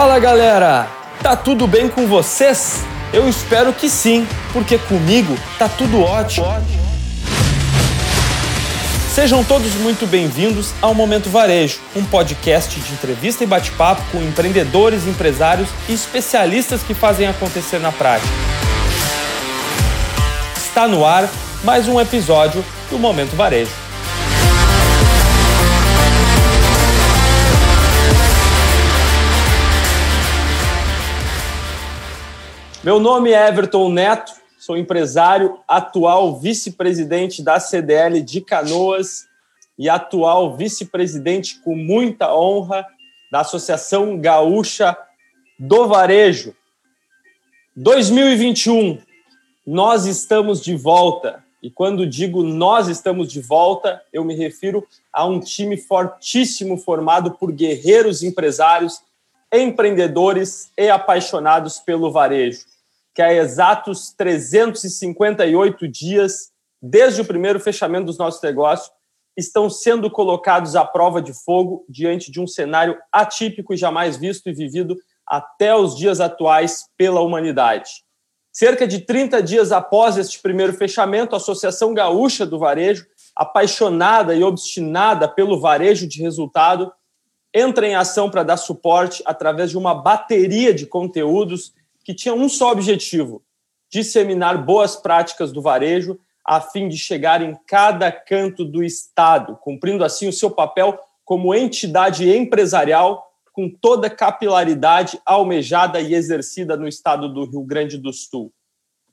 Fala galera! Tá tudo bem com vocês? Eu espero que sim, porque comigo tá tudo ótimo. Sejam todos muito bem-vindos ao Momento Varejo, um podcast de entrevista e bate-papo com empreendedores, empresários e especialistas que fazem acontecer na prática. Está no ar mais um episódio do Momento Varejo. Meu nome é Everton Neto, sou empresário, atual vice-presidente da CDL de Canoas e atual vice-presidente com muita honra da Associação Gaúcha do Varejo. 2021, nós estamos de volta. E quando digo nós estamos de volta, eu me refiro a um time fortíssimo formado por guerreiros empresários, empreendedores e apaixonados pelo varejo que há exatos 358 dias, desde o primeiro fechamento dos nossos negócios, estão sendo colocados à prova de fogo diante de um cenário atípico e jamais visto e vivido até os dias atuais pela humanidade. Cerca de 30 dias após este primeiro fechamento, a Associação Gaúcha do Varejo, apaixonada e obstinada pelo varejo de resultado, entra em ação para dar suporte através de uma bateria de conteúdos que tinha um só objetivo: disseminar boas práticas do varejo a fim de chegar em cada canto do Estado, cumprindo assim o seu papel como entidade empresarial com toda a capilaridade almejada e exercida no estado do Rio Grande do Sul.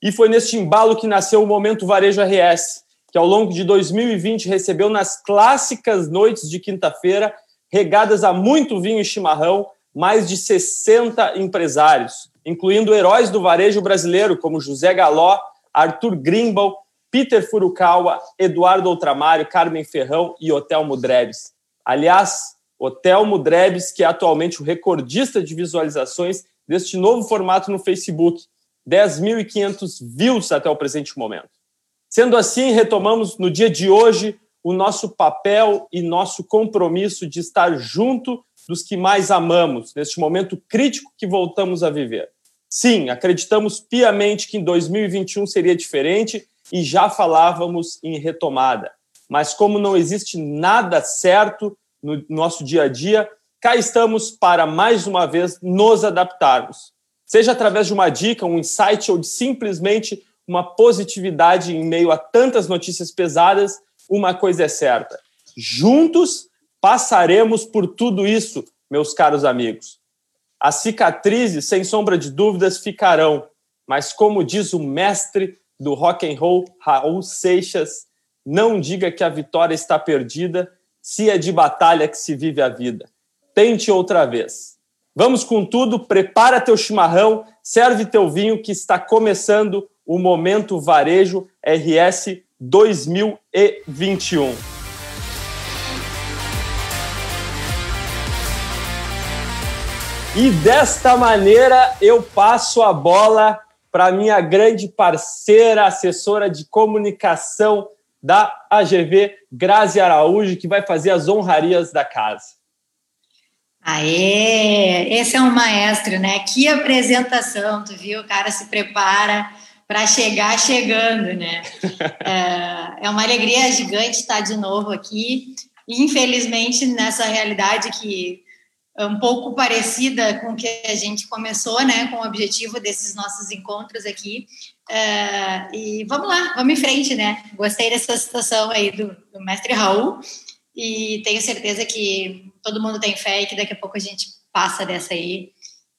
E foi neste embalo que nasceu o Momento Varejo RS, que ao longo de 2020 recebeu nas clássicas noites de quinta-feira, regadas a muito vinho e chimarrão, mais de 60 empresários, incluindo heróis do varejo brasileiro como José Galó, Arthur Grimbal, Peter Furukawa, Eduardo Ultramário, Carmen Ferrão e Hotel Mudrebes. Aliás, Hotel Mudrebes, que é atualmente o recordista de visualizações deste novo formato no Facebook, 10.500 views até o presente momento. Sendo assim, retomamos no dia de hoje o nosso papel e nosso compromisso de estar junto dos que mais amamos neste momento crítico que voltamos a viver. Sim, acreditamos piamente que em 2021 seria diferente e já falávamos em retomada. Mas como não existe nada certo no nosso dia a dia, cá estamos para mais uma vez nos adaptarmos. Seja através de uma dica, um insight ou de simplesmente uma positividade em meio a tantas notícias pesadas, uma coisa é certa: juntos passaremos por tudo isso, meus caros amigos. As cicatrizes, sem sombra de dúvidas, ficarão, mas como diz o mestre do rock and roll, Raul Seixas, não diga que a vitória está perdida, se é de batalha que se vive a vida. Tente outra vez. Vamos com tudo, prepara teu chimarrão, serve teu vinho que está começando o Momento Varejo RS 2021. E desta maneira eu passo a bola para minha grande parceira, assessora de comunicação da AGV, Grazi Araújo, que vai fazer as honrarias da casa. Aê, esse é um maestro, né? Que apresentação, tu viu? O cara se prepara para chegar chegando, né? é, é uma alegria gigante estar de novo aqui. Infelizmente, nessa realidade que um pouco parecida com que a gente começou, né, com o objetivo desses nossos encontros aqui. Uh, e vamos lá, vamos em frente, né? Gostei dessa situação aí do, do, mestre Raul e tenho certeza que todo mundo tem fé e que daqui a pouco a gente passa dessa aí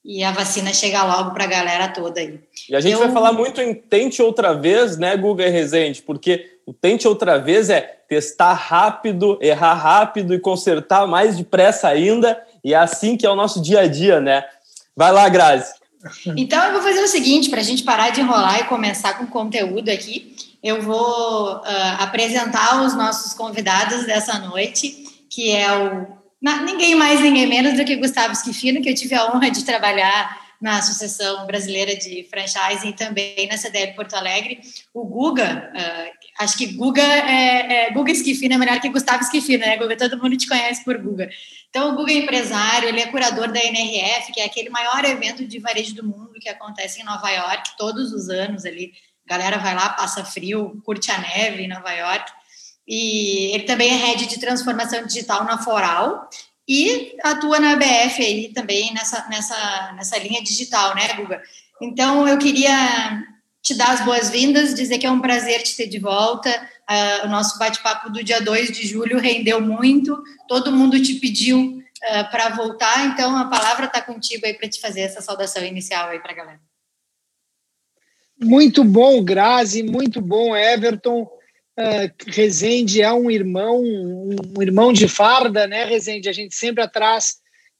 e a vacina chega logo para a galera toda aí. E a gente Eu... vai falar muito em tente outra vez, né, Guga e Rezende, porque o tente outra vez é testar rápido, errar rápido e consertar mais depressa ainda e é assim que é o nosso dia a dia, né? Vai lá, Grazi. Então, eu vou fazer o seguinte, para a gente parar de enrolar e começar com conteúdo aqui, eu vou uh, apresentar os nossos convidados dessa noite, que é o ninguém mais, ninguém menos do que Gustavo Schifino, que eu tive a honra de trabalhar na Associação Brasileira de Franchising e também na CDL Porto Alegre. O Guga, uh, acho que Guga é, é Guga Esquifino é melhor que Gustavo Esquifino, né, Guga? Todo mundo te conhece por Guga. Então, o Guga é empresário, ele é curador da NRF, que é aquele maior evento de varejo do mundo que acontece em Nova York todos os anos ali. A galera vai lá, passa frio, curte a neve em Nova York. E ele também é head de transformação digital na Foral e atua na ABF aí também nessa, nessa, nessa linha digital, né, Guga? Então, eu queria te dar as boas-vindas, dizer que é um prazer te ter de volta. Uh, o nosso bate-papo do dia 2 de julho rendeu muito, todo mundo te pediu uh, para voltar, então a palavra está contigo aí para te fazer essa saudação inicial aí para a galera. Muito bom, Grazi, muito bom, Everton. Uh, Rezende é um irmão, um irmão de farda, né, Rezende? A gente sempre atrás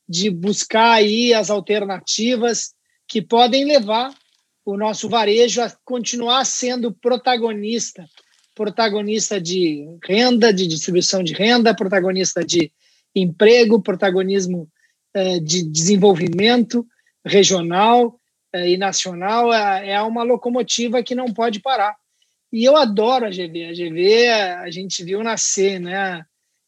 de buscar aí as alternativas que podem levar o nosso varejo a continuar sendo protagonista, protagonista de renda, de distribuição de renda, protagonista de emprego, protagonismo uh, de desenvolvimento regional uh, e nacional. É uma locomotiva que não pode parar e eu adoro a GV. A GV a gente viu nascer, né?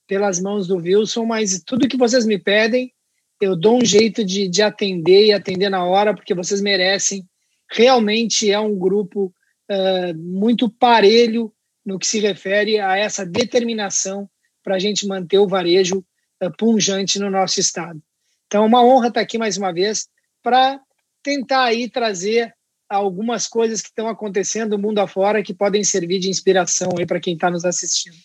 Pelas mãos do Wilson, mas tudo que vocês me pedem, eu dou um jeito de, de atender e atender na hora, porque vocês merecem. Realmente é um grupo uh, muito parelho no que se refere a essa determinação para a gente manter o varejo uh, punjante no nosso estado. Então, é uma honra estar aqui mais uma vez para tentar aí trazer algumas coisas que estão acontecendo mundo afora que podem servir de inspiração aí para quem está nos assistindo.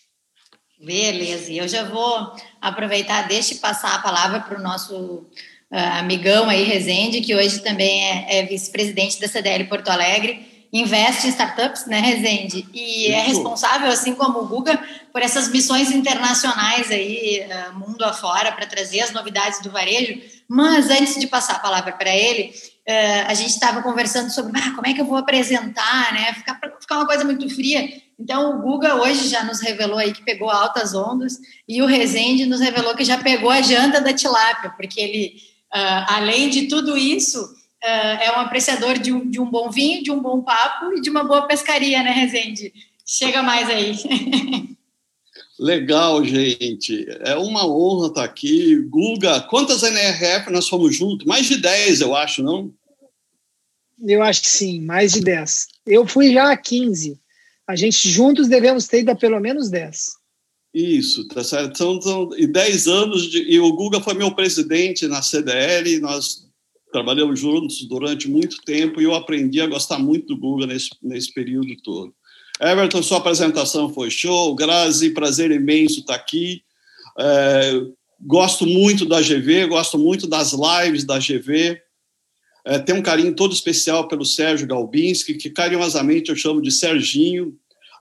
Beleza, eu já vou aproveitar, deixe passar a palavra para o nosso uh, amigão aí, Rezende, que hoje também é, é vice-presidente da CDL Porto Alegre, investe em startups, né, Rezende? E é Isso. é responsável, assim como o Guga, por essas missões internacionais aí, uh, mundo afora, para trazer as novidades do varejo. Mas antes de passar a palavra para ele, uh, a gente estava conversando sobre ah, como é que eu vou apresentar, né? Ficar, ficar uma coisa muito fria. Então, o Guga hoje já nos revelou aí que pegou altas ondas e o Rezende nos revelou que já pegou a janta da tilápia, porque ele, uh, além de tudo isso, uh, é um apreciador de um, de um bom vinho, de um bom papo e de uma boa pescaria, né, Rezende? Chega mais aí. Legal, gente. É uma honra estar aqui. Guga, quantas NRF nós fomos juntos? Mais de 10, eu acho, não? Eu acho que sim, mais de 10. Eu fui já a 15. A gente juntos devemos ter ido pelo menos 10. Isso, tá certo. São, são e 10 anos, de, e o Guga foi meu presidente na CDL, nós trabalhamos juntos durante muito tempo e eu aprendi a gostar muito do Guga nesse, nesse período todo. Everton, sua apresentação foi show. Grazi, prazer imenso estar aqui. É, gosto muito da GV, gosto muito das lives da GV. É, tenho um carinho todo especial pelo Sérgio Galbinski, que carinhosamente eu chamo de Serginho.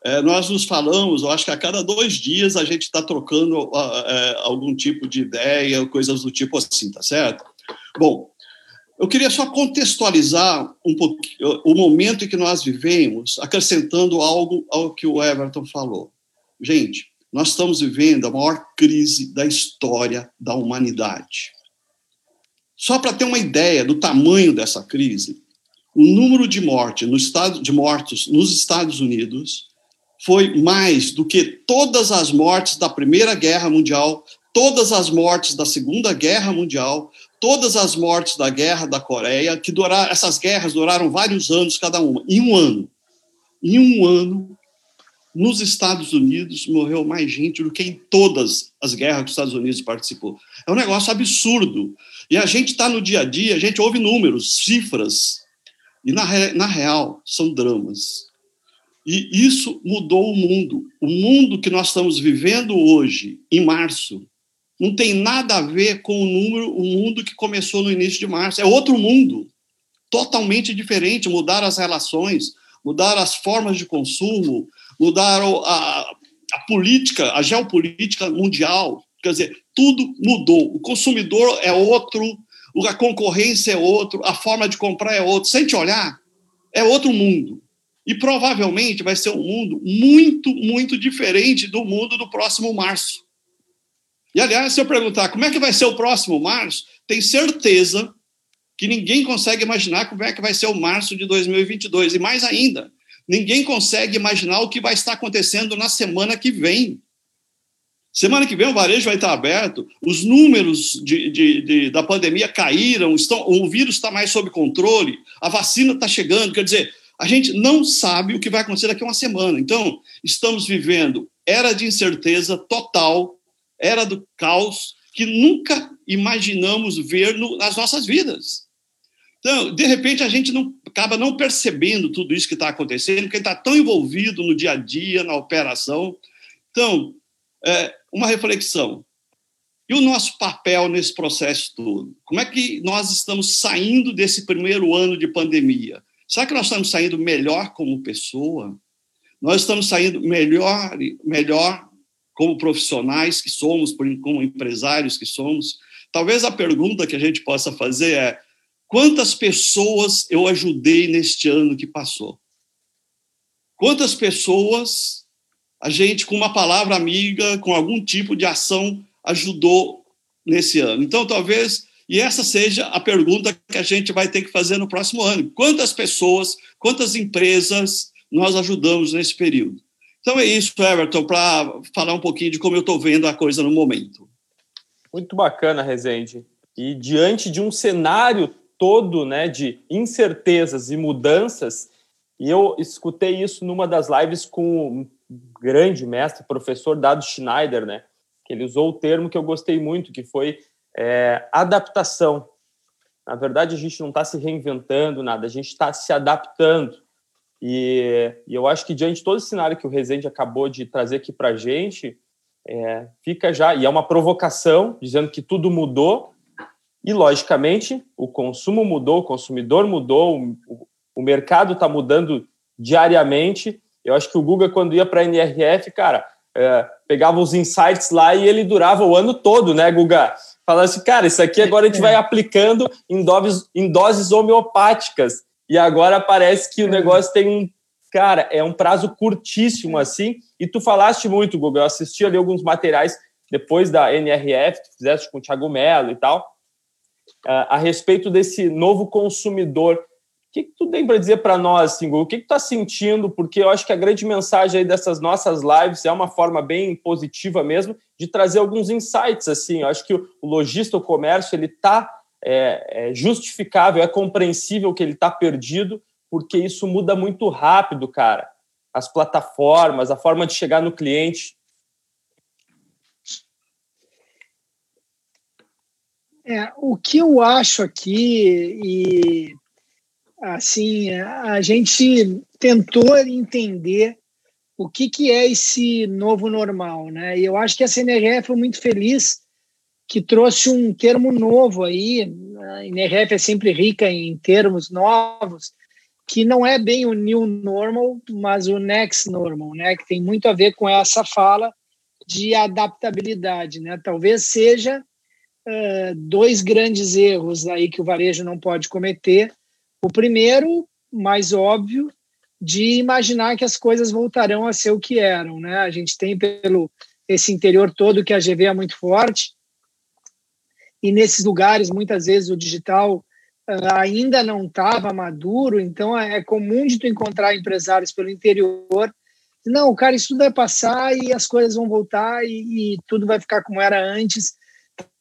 É, nós nos falamos, eu acho que a cada dois dias a gente está trocando é, algum tipo de ideia, coisas do tipo assim, tá certo? Bom, eu queria só contextualizar um pouquinho o momento em que nós vivemos, acrescentando algo ao que o Everton falou. Gente, nós estamos vivendo a maior crise da história da humanidade. Só para ter uma ideia do tamanho dessa crise, o número de, morte no estado, de mortos nos Estados Unidos foi mais do que todas as mortes da Primeira Guerra Mundial, todas as mortes da Segunda Guerra Mundial, todas as mortes da guerra da Coreia, que durar, essas guerras duraram vários anos cada uma. Em um ano, em um ano, nos Estados Unidos morreu mais gente do que em todas as guerras que os Estados Unidos participou. É um negócio absurdo. E a gente está no dia a dia, a gente ouve números, cifras, e na, na real são dramas. E isso mudou o mundo. O mundo que nós estamos vivendo hoje, em março, não tem nada a ver com o número, o mundo que começou no início de março. É outro mundo, totalmente diferente. Mudaram as relações, mudaram as formas de consumo, mudaram a, a política, a geopolítica mundial. Quer dizer, tudo mudou. O consumidor é outro, a concorrência é outro, a forma de comprar é outro. Sem olhar, é outro mundo. E provavelmente vai ser um mundo muito, muito diferente do mundo do próximo março. E, aliás, se eu perguntar como é que vai ser o próximo março, tem certeza que ninguém consegue imaginar como é que vai ser o março de 2022. E mais ainda, ninguém consegue imaginar o que vai estar acontecendo na semana que vem. Semana que vem o varejo vai estar aberto, os números de, de, de, da pandemia caíram, estão, o vírus está mais sob controle, a vacina está chegando. Quer dizer, a gente não sabe o que vai acontecer daqui a uma semana. Então, estamos vivendo era de incerteza total, era do caos, que nunca imaginamos ver no, nas nossas vidas. Então, de repente, a gente não, acaba não percebendo tudo isso que está acontecendo, porque está tão envolvido no dia a dia, na operação. Então, é, uma reflexão. E o nosso papel nesse processo todo? Como é que nós estamos saindo desse primeiro ano de pandemia? Será que nós estamos saindo melhor como pessoa? Nós estamos saindo melhor, melhor como profissionais que somos, como empresários que somos? Talvez a pergunta que a gente possa fazer é: quantas pessoas eu ajudei neste ano que passou? Quantas pessoas a gente, com uma palavra amiga, com algum tipo de ação, ajudou nesse ano? Então, talvez, e essa seja a pergunta que a gente vai ter que fazer no próximo ano: quantas pessoas, quantas empresas nós ajudamos nesse período? Então é isso, Everton, para falar um pouquinho de como eu estou vendo a coisa no momento. Muito bacana, Rezende. E diante de um cenário todo né, de incertezas e mudanças, e eu escutei isso numa das lives com um grande mestre, professor Dado Schneider, né, que ele usou o termo que eu gostei muito, que foi é, adaptação. Na verdade, a gente não está se reinventando nada, a gente está se adaptando. E, e, eu acho que diante de todo esse cenário que o Rezende acabou de trazer aqui para a gente, é, fica já, e é uma provocação, dizendo que tudo mudou, e logicamente o consumo mudou, o consumidor mudou, o, o mercado está mudando diariamente. Eu acho que o Google, quando ia para a NRF, cara, é, pegava os insights lá e ele durava o ano todo, né, Guga? Falando assim, cara, isso aqui agora a gente vai é. aplicando em doses, em doses homeopáticas e agora parece que o negócio tem um. Cara, é um prazo curtíssimo assim. E tu falaste muito, Google. Eu assisti ali alguns materiais depois da NRF, que fizeste com o Thiago Mello e tal, uh, a respeito desse novo consumidor. O que, que tu tem para dizer para nós, assim, Google? O que, que tu está sentindo? Porque eu acho que a grande mensagem aí dessas nossas lives é uma forma bem positiva mesmo de trazer alguns insights. assim. Eu acho que o lojista, o comércio, ele está é, é justificável, é compreensível que ele está perdido, porque isso muda muito rápido, cara. As plataformas, a forma de chegar no cliente. É, o que eu acho aqui, e assim, a gente tentou entender o que, que é esse novo normal, né? E eu acho que a CNRE foi muito feliz que trouxe um termo novo aí, a NRF é sempre rica em termos novos, que não é bem o new normal, mas o next normal, né? Que tem muito a ver com essa fala de adaptabilidade, né? Talvez seja uh, dois grandes erros aí que o varejo não pode cometer. O primeiro, mais óbvio, de imaginar que as coisas voltarão a ser o que eram, né? A gente tem pelo esse interior todo que a GV é muito forte, e nesses lugares muitas vezes o digital uh, ainda não estava maduro, então é, é comum de tu encontrar empresários pelo interior não, cara, isso tudo vai passar e as coisas vão voltar e, e, tudo vai ficar como era antes.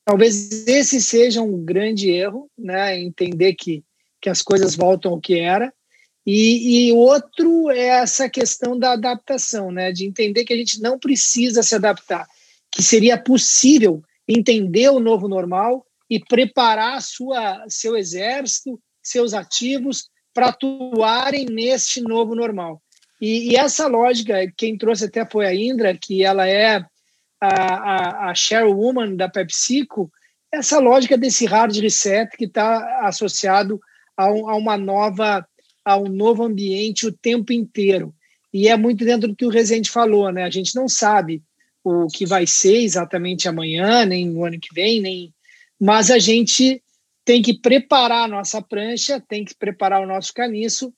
Talvez esse seja um grande erro, né? Entender que, que as coisas voltam ao que era. E, e outro é essa questão da adaptação, né? De entender que a gente não precisa se adaptar, que seria possível entender o novo normal e preparar sua, seu exército, seus ativos para atuarem neste novo normal. E, e, essa lógica, quem trouxe até foi a Indra, que ela é a, a, a chairwoman da PepsiCo, essa lógica desse hard reset que está associado a, um, a, uma nova, a um novo ambiente o tempo inteiro. E é muito dentro do que o Rezende falou, né? A gente não sabe o que vai ser exatamente amanhã, nem no ano que vem, nem mas a gente tem que preparar a nossa prancha, tem que preparar o nosso caniço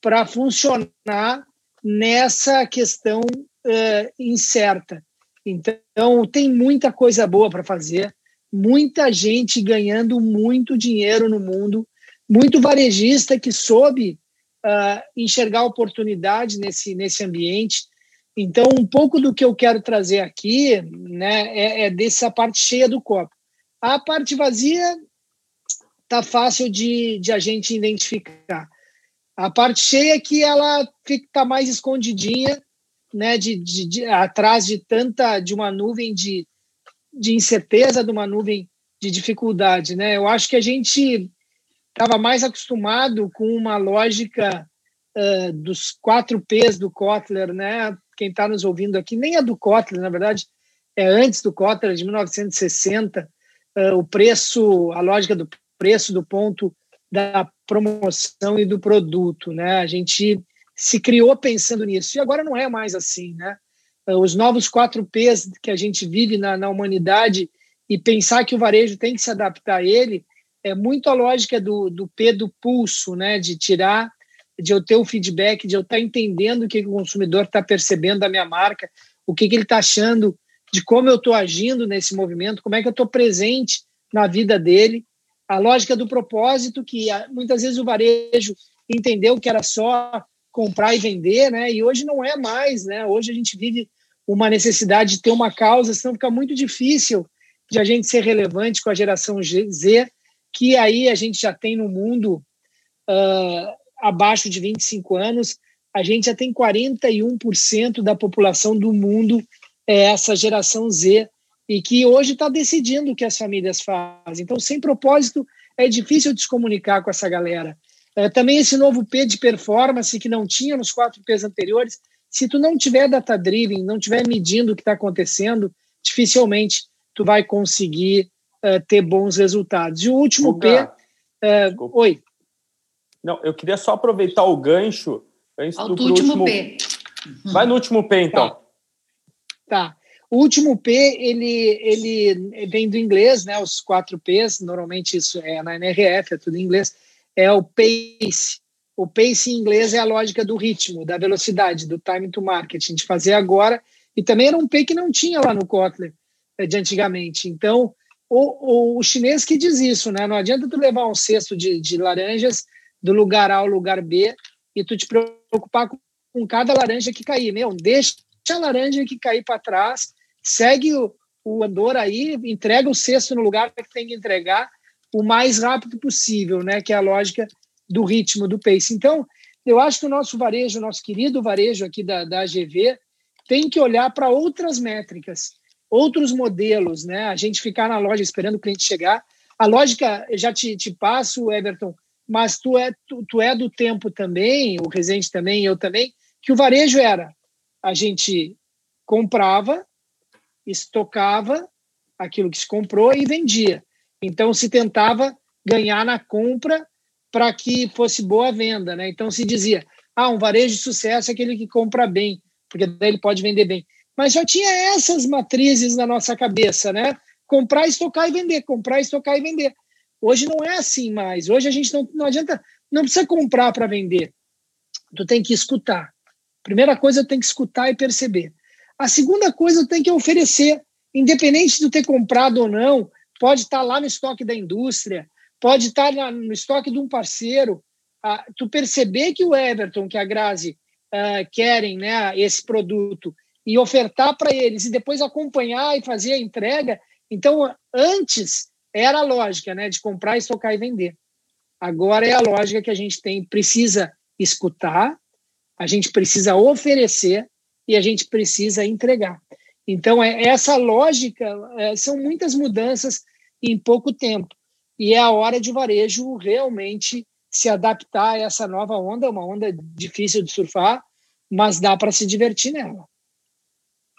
para funcionar nessa questão uh, incerta. Então, tem muita coisa boa para fazer, muita gente ganhando muito dinheiro no mundo muito varejista que soube uh, enxergar oportunidade nesse, nesse ambiente. Então, um pouco do que eu quero trazer aqui né, é, é dessa parte cheia do copo. A parte vazia tá fácil de, de a gente identificar. A parte cheia é que ela fica mais escondidinha, né, de, de, de, atrás de tanta de uma nuvem de, de incerteza, de uma nuvem de dificuldade, né? Eu acho que a gente estava mais acostumado com uma lógica uh, dos quatro P's do Kotler, né? Quem está nos ouvindo aqui nem é do Kotler, na verdade, é antes do Kotler, de 1960. Uh, o preço, a lógica do preço do ponto da promoção e do produto, né? A gente se criou pensando nisso e agora não é mais assim, né? Os novos quatro P's que a gente vive na, na humanidade e pensar que o varejo tem que se adaptar a ele é muito a lógica do, do P do pulso, né? De tirar, de eu ter o feedback, de eu estar tá entendendo o que o consumidor está percebendo da minha marca, o que, que ele está achando de como eu estou agindo nesse movimento, como é que eu estou presente na vida dele. A lógica do propósito, que ah, muitas vezes o varejo entendeu que era só comprar e vender, né? E hoje não é mais, né? Hoje a gente vive uma necessidade de ter uma causa, senão fica muito difícil de a gente ser relevante com a geração Z, que aí a gente já tem no mundo uh, abaixo de 25 anos, a gente já tem 41% da população do mundo é essa geração Z e que hoje está decidindo o que as famílias fazem. Então, sem propósito, é difícil de se comunicar com essa galera. É, também esse novo P de performance que não tinha nos quatro P's anteriores, se tu não tiver data driven, não tiver medindo o que está acontecendo, dificilmente tu vai conseguir uh, ter bons resultados. E o último P. Uh, oi. Não, eu queria só aproveitar o gancho antes do último, último P. Vai no último P, então. Tá. tá. O último P, ele, ele vem do inglês, né? Os quatro P's, normalmente isso é na NRF, é tudo em inglês. É o pace. O pace em inglês é a lógica do ritmo, da velocidade, do time to market, de fazer agora. E também era um P que não tinha lá no Kotler. É, de antigamente. Então, o, o, o, chinês que diz isso, né? Não adianta tu levar um cesto de, de laranjas do lugar A ao lugar B e tu te preocupar com, com cada laranja que cair. Meu, deixa a laranja que cair para trás, segue o, o andor aí, entrega o cesto no lugar que tem que entregar o mais rápido possível, né? Que é a lógica do ritmo, do pace. Então, eu acho que o nosso varejo, o nosso querido varejo aqui da, da AGV, tem que olhar para outras métricas outros modelos, né? A gente ficar na loja esperando o cliente chegar. A lógica, já te, te passo, Everton, mas tu é, tu, tu é do tempo também, o Resende também, eu também, que o varejo era a gente comprava, estocava aquilo que se comprou e vendia. Então se tentava ganhar na compra para que fosse boa venda, né? Então se dizia: "Ah, um varejo de sucesso é aquele que compra bem, porque daí ele pode vender bem" mas já tinha essas matrizes na nossa cabeça, né? Comprar, estocar e vender, comprar, estocar e vender. Hoje não é assim mais. Hoje a gente não, não adianta, não precisa comprar para vender. Tu tem que escutar. Primeira coisa, tem que escutar e perceber. A segunda coisa, tem que oferecer, independente de ter comprado ou não, pode estar lá no estoque da indústria, pode estar no estoque de um parceiro. Ah, tu perceber que o Everton, que a Grazi ah, querem né, esse produto e ofertar para eles e depois acompanhar e fazer a entrega. Então, antes era a lógica né, de comprar, estocar e vender. Agora é a lógica que a gente tem, precisa escutar, a gente precisa oferecer e a gente precisa entregar. Então, é, essa lógica, é, são muitas mudanças em pouco tempo. E é a hora de varejo realmente se adaptar a essa nova onda, uma onda difícil de surfar, mas dá para se divertir nela.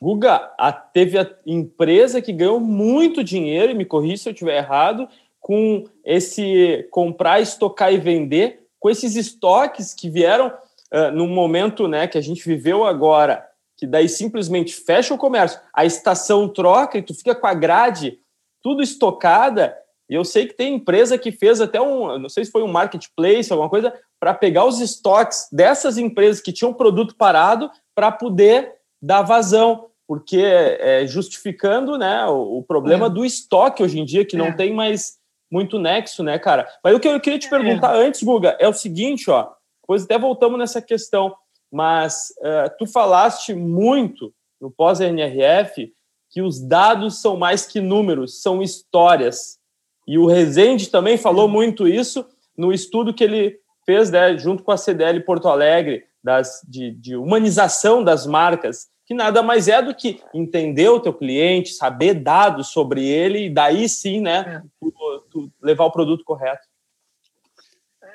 Guga, a, teve a empresa que ganhou muito dinheiro, e me corri se eu estiver errado, com esse comprar, estocar e vender, com esses estoques que vieram uh, no momento né, que a gente viveu agora, que daí simplesmente fecha o comércio, a estação troca e tu fica com a grade tudo estocada. E eu sei que tem empresa que fez até um, não sei se foi um marketplace, alguma coisa, para pegar os estoques dessas empresas que tinham produto parado para poder dar vazão porque é, justificando né, o, o problema é. do estoque hoje em dia, que não é. tem mais muito nexo, né, cara? Mas o que eu queria te é. perguntar é. antes, Guga, é o seguinte, ó. Depois até voltamos nessa questão, mas uh, tu falaste muito no pós-NRF que os dados são mais que números, são histórias. E o Rezende também falou muito isso no estudo que ele fez né, junto com a CDL Porto Alegre, das, de, de humanização das marcas, que nada mais é do que entender o teu cliente, saber dados sobre ele e daí sim, né, é. tu, tu levar o produto correto.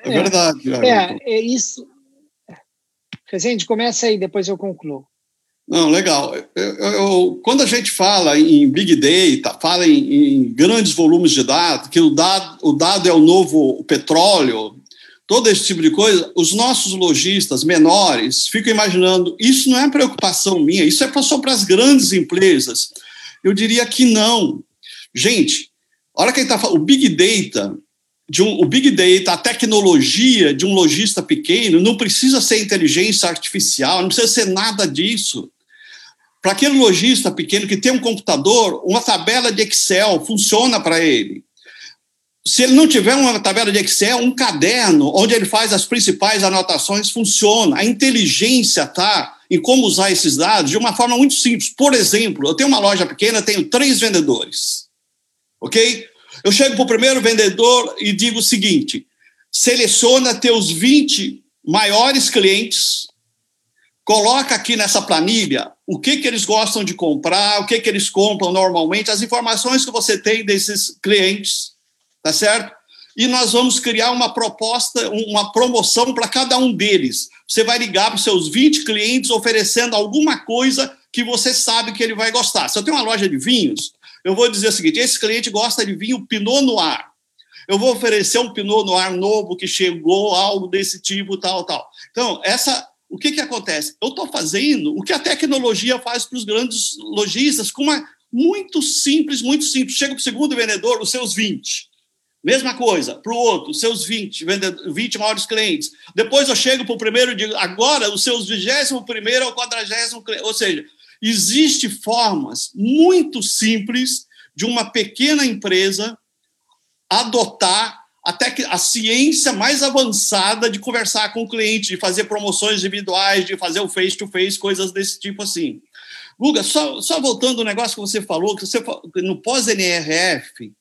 É verdade. É, é isso. Rezende, começa aí, depois eu concluo. Não, legal. Eu, eu, quando a gente fala em Big Data, fala em, em, grandes volumes de dados, que o dado, o dado é o novo petróleo, todo esse tipo de coisa, os nossos lojistas menores ficam imaginando, isso não é preocupação minha, isso é só para as grandes empresas. Eu diria que não. Gente, a hora que ele está falando, o Big Data, de um, o Big Data, a tecnologia de um lojista pequeno, não precisa ser inteligência artificial, não precisa ser nada disso. Para aquele lojista pequeno que tem um computador, uma tabela de Excel funciona para ele. Se ele não tiver uma tabela de Excel, um caderno onde ele faz as principais anotações funciona. A inteligência está em como usar esses dados de uma forma muito simples. Por exemplo, eu tenho uma loja pequena, tenho três vendedores. Ok? Eu chego para o primeiro vendedor e digo o seguinte: seleciona teus 20 maiores clientes, coloca aqui nessa planilha o que, que eles gostam de comprar, o que, que eles compram normalmente, as informações que você tem desses clientes tá certo? E nós vamos criar uma proposta, uma promoção para cada um deles. Você vai ligar para os seus 20 clientes oferecendo alguma coisa que você sabe que ele vai gostar. Se eu tenho uma loja de vinhos, eu vou dizer o seguinte: esse cliente gosta de vinho Pinot Noir. Eu vou oferecer um Pinot Noir novo que chegou, algo desse tipo, tal, tal. Então, essa, o que, que acontece? Eu estou fazendo o que a tecnologia faz para os grandes lojistas, com uma muito simples, muito simples. Chega para o segundo vendedor, os seus 20. Mesma coisa, para o outro, seus 20, 20 maiores clientes. Depois eu chego para o primeiro e digo, agora os seus 21 primeiro ao 40 cliente. Ou seja, existem formas muito simples de uma pequena empresa adotar até que a ciência mais avançada de conversar com o cliente, de fazer promoções individuais, de fazer o face-to-face, -face, coisas desse tipo assim. Guga, só, só voltando ao negócio que você falou, que você no pós-NRF,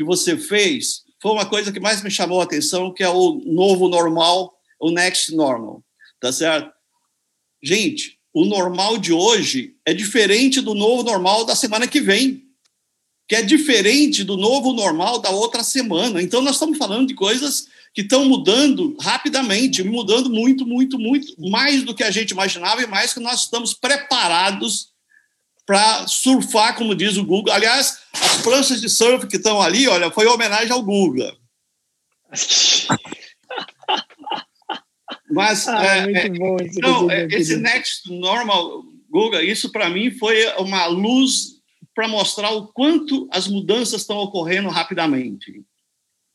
que você fez foi uma coisa que mais me chamou a atenção, que é o novo normal, o next normal, tá certo? Gente, o normal de hoje é diferente do novo normal da semana que vem, que é diferente do novo normal da outra semana. Então, nós estamos falando de coisas que estão mudando rapidamente, mudando muito, muito, muito, mais do que a gente imaginava e mais que nós estamos preparados para surfar, como diz o Google. Aliás, as pranchas de surf que estão ali, olha, foi homenagem ao Google. Mas ah, é, é, esse, não, é, esse Next Normal Google, isso para mim foi uma luz para mostrar o quanto as mudanças estão ocorrendo rapidamente.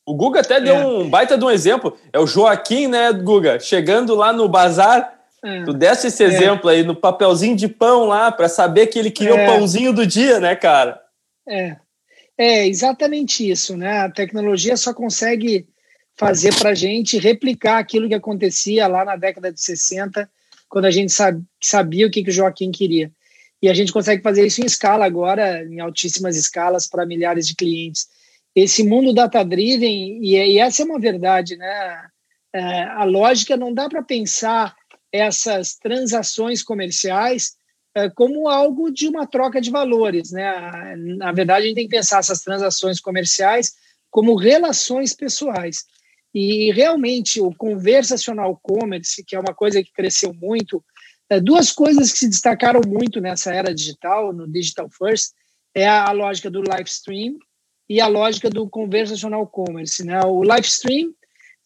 O Guga até deu é. um baita de um exemplo. É o Joaquim, né, Guga? Chegando lá no bazar, é. Tu desse esse é. exemplo aí no papelzinho de pão lá para saber que ele queria é. o pãozinho do dia, né, cara? É. É exatamente isso, né? A tecnologia só consegue fazer para a gente replicar aquilo que acontecia lá na década de 60, quando a gente sabia o que, que o Joaquim queria. E a gente consegue fazer isso em escala agora, em altíssimas escalas, para milhares de clientes. Esse mundo data-driven, e, e, essa é uma verdade, né? É, a lógica não dá para pensar essas transações comerciais é, como algo de uma troca de valores. Né? Na verdade, a gente tem que pensar essas transações comerciais como relações pessoais. E realmente o conversacional commerce, que é uma coisa que cresceu muito, é, duas coisas que se destacaram muito nessa era digital, no digital first, é a lógica do live stream e a lógica do conversacional commerce. Né? O live stream